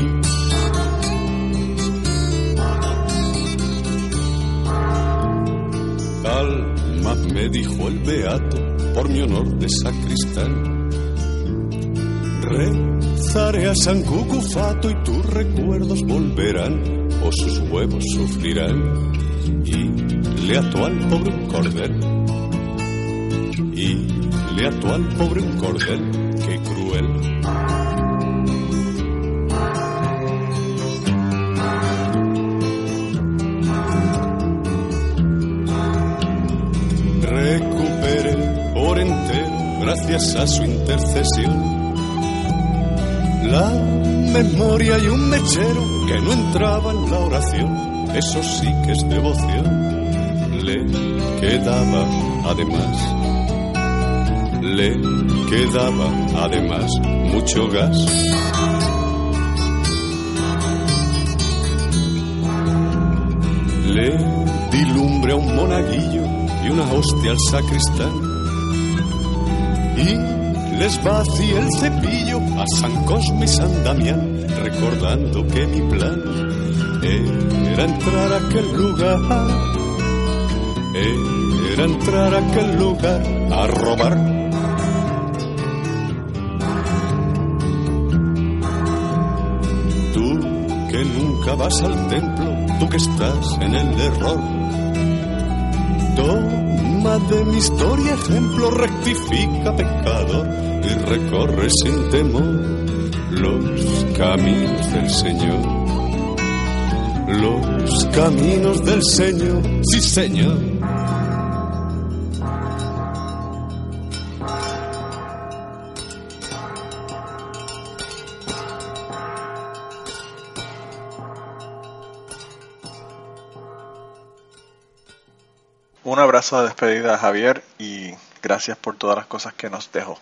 Speaker 9: Alma, me dijo el beato, por mi honor de sacristán Rezaré a San Cucufato y tus recuerdos volverán, o sus huevos sufrirán. Y le ató al pobre un cordel, y le ató al pobre un cordel, qué cruel. Recuperé por entero, gracias a su intercesión La memoria y un mechero que no entraba en la oración, eso sí que es devoción. Le quedaba además, le quedaba además mucho gas. Le di lumbre a un monaguillo y una hostia al sacristán. Y les vacié el cepillo a San Cosme y San Damián, recordando que mi plan era entrar a aquel lugar, era entrar a aquel lugar a robar. Tú que nunca vas al templo, tú que estás en el error. Toma de mi historia ejemplo, rectifica pecador y recorre sin temor los caminos del Señor. Los caminos del Señor, sí Señor.
Speaker 3: Un abrazo de despedida a Javier y gracias por todas las cosas que nos dejó.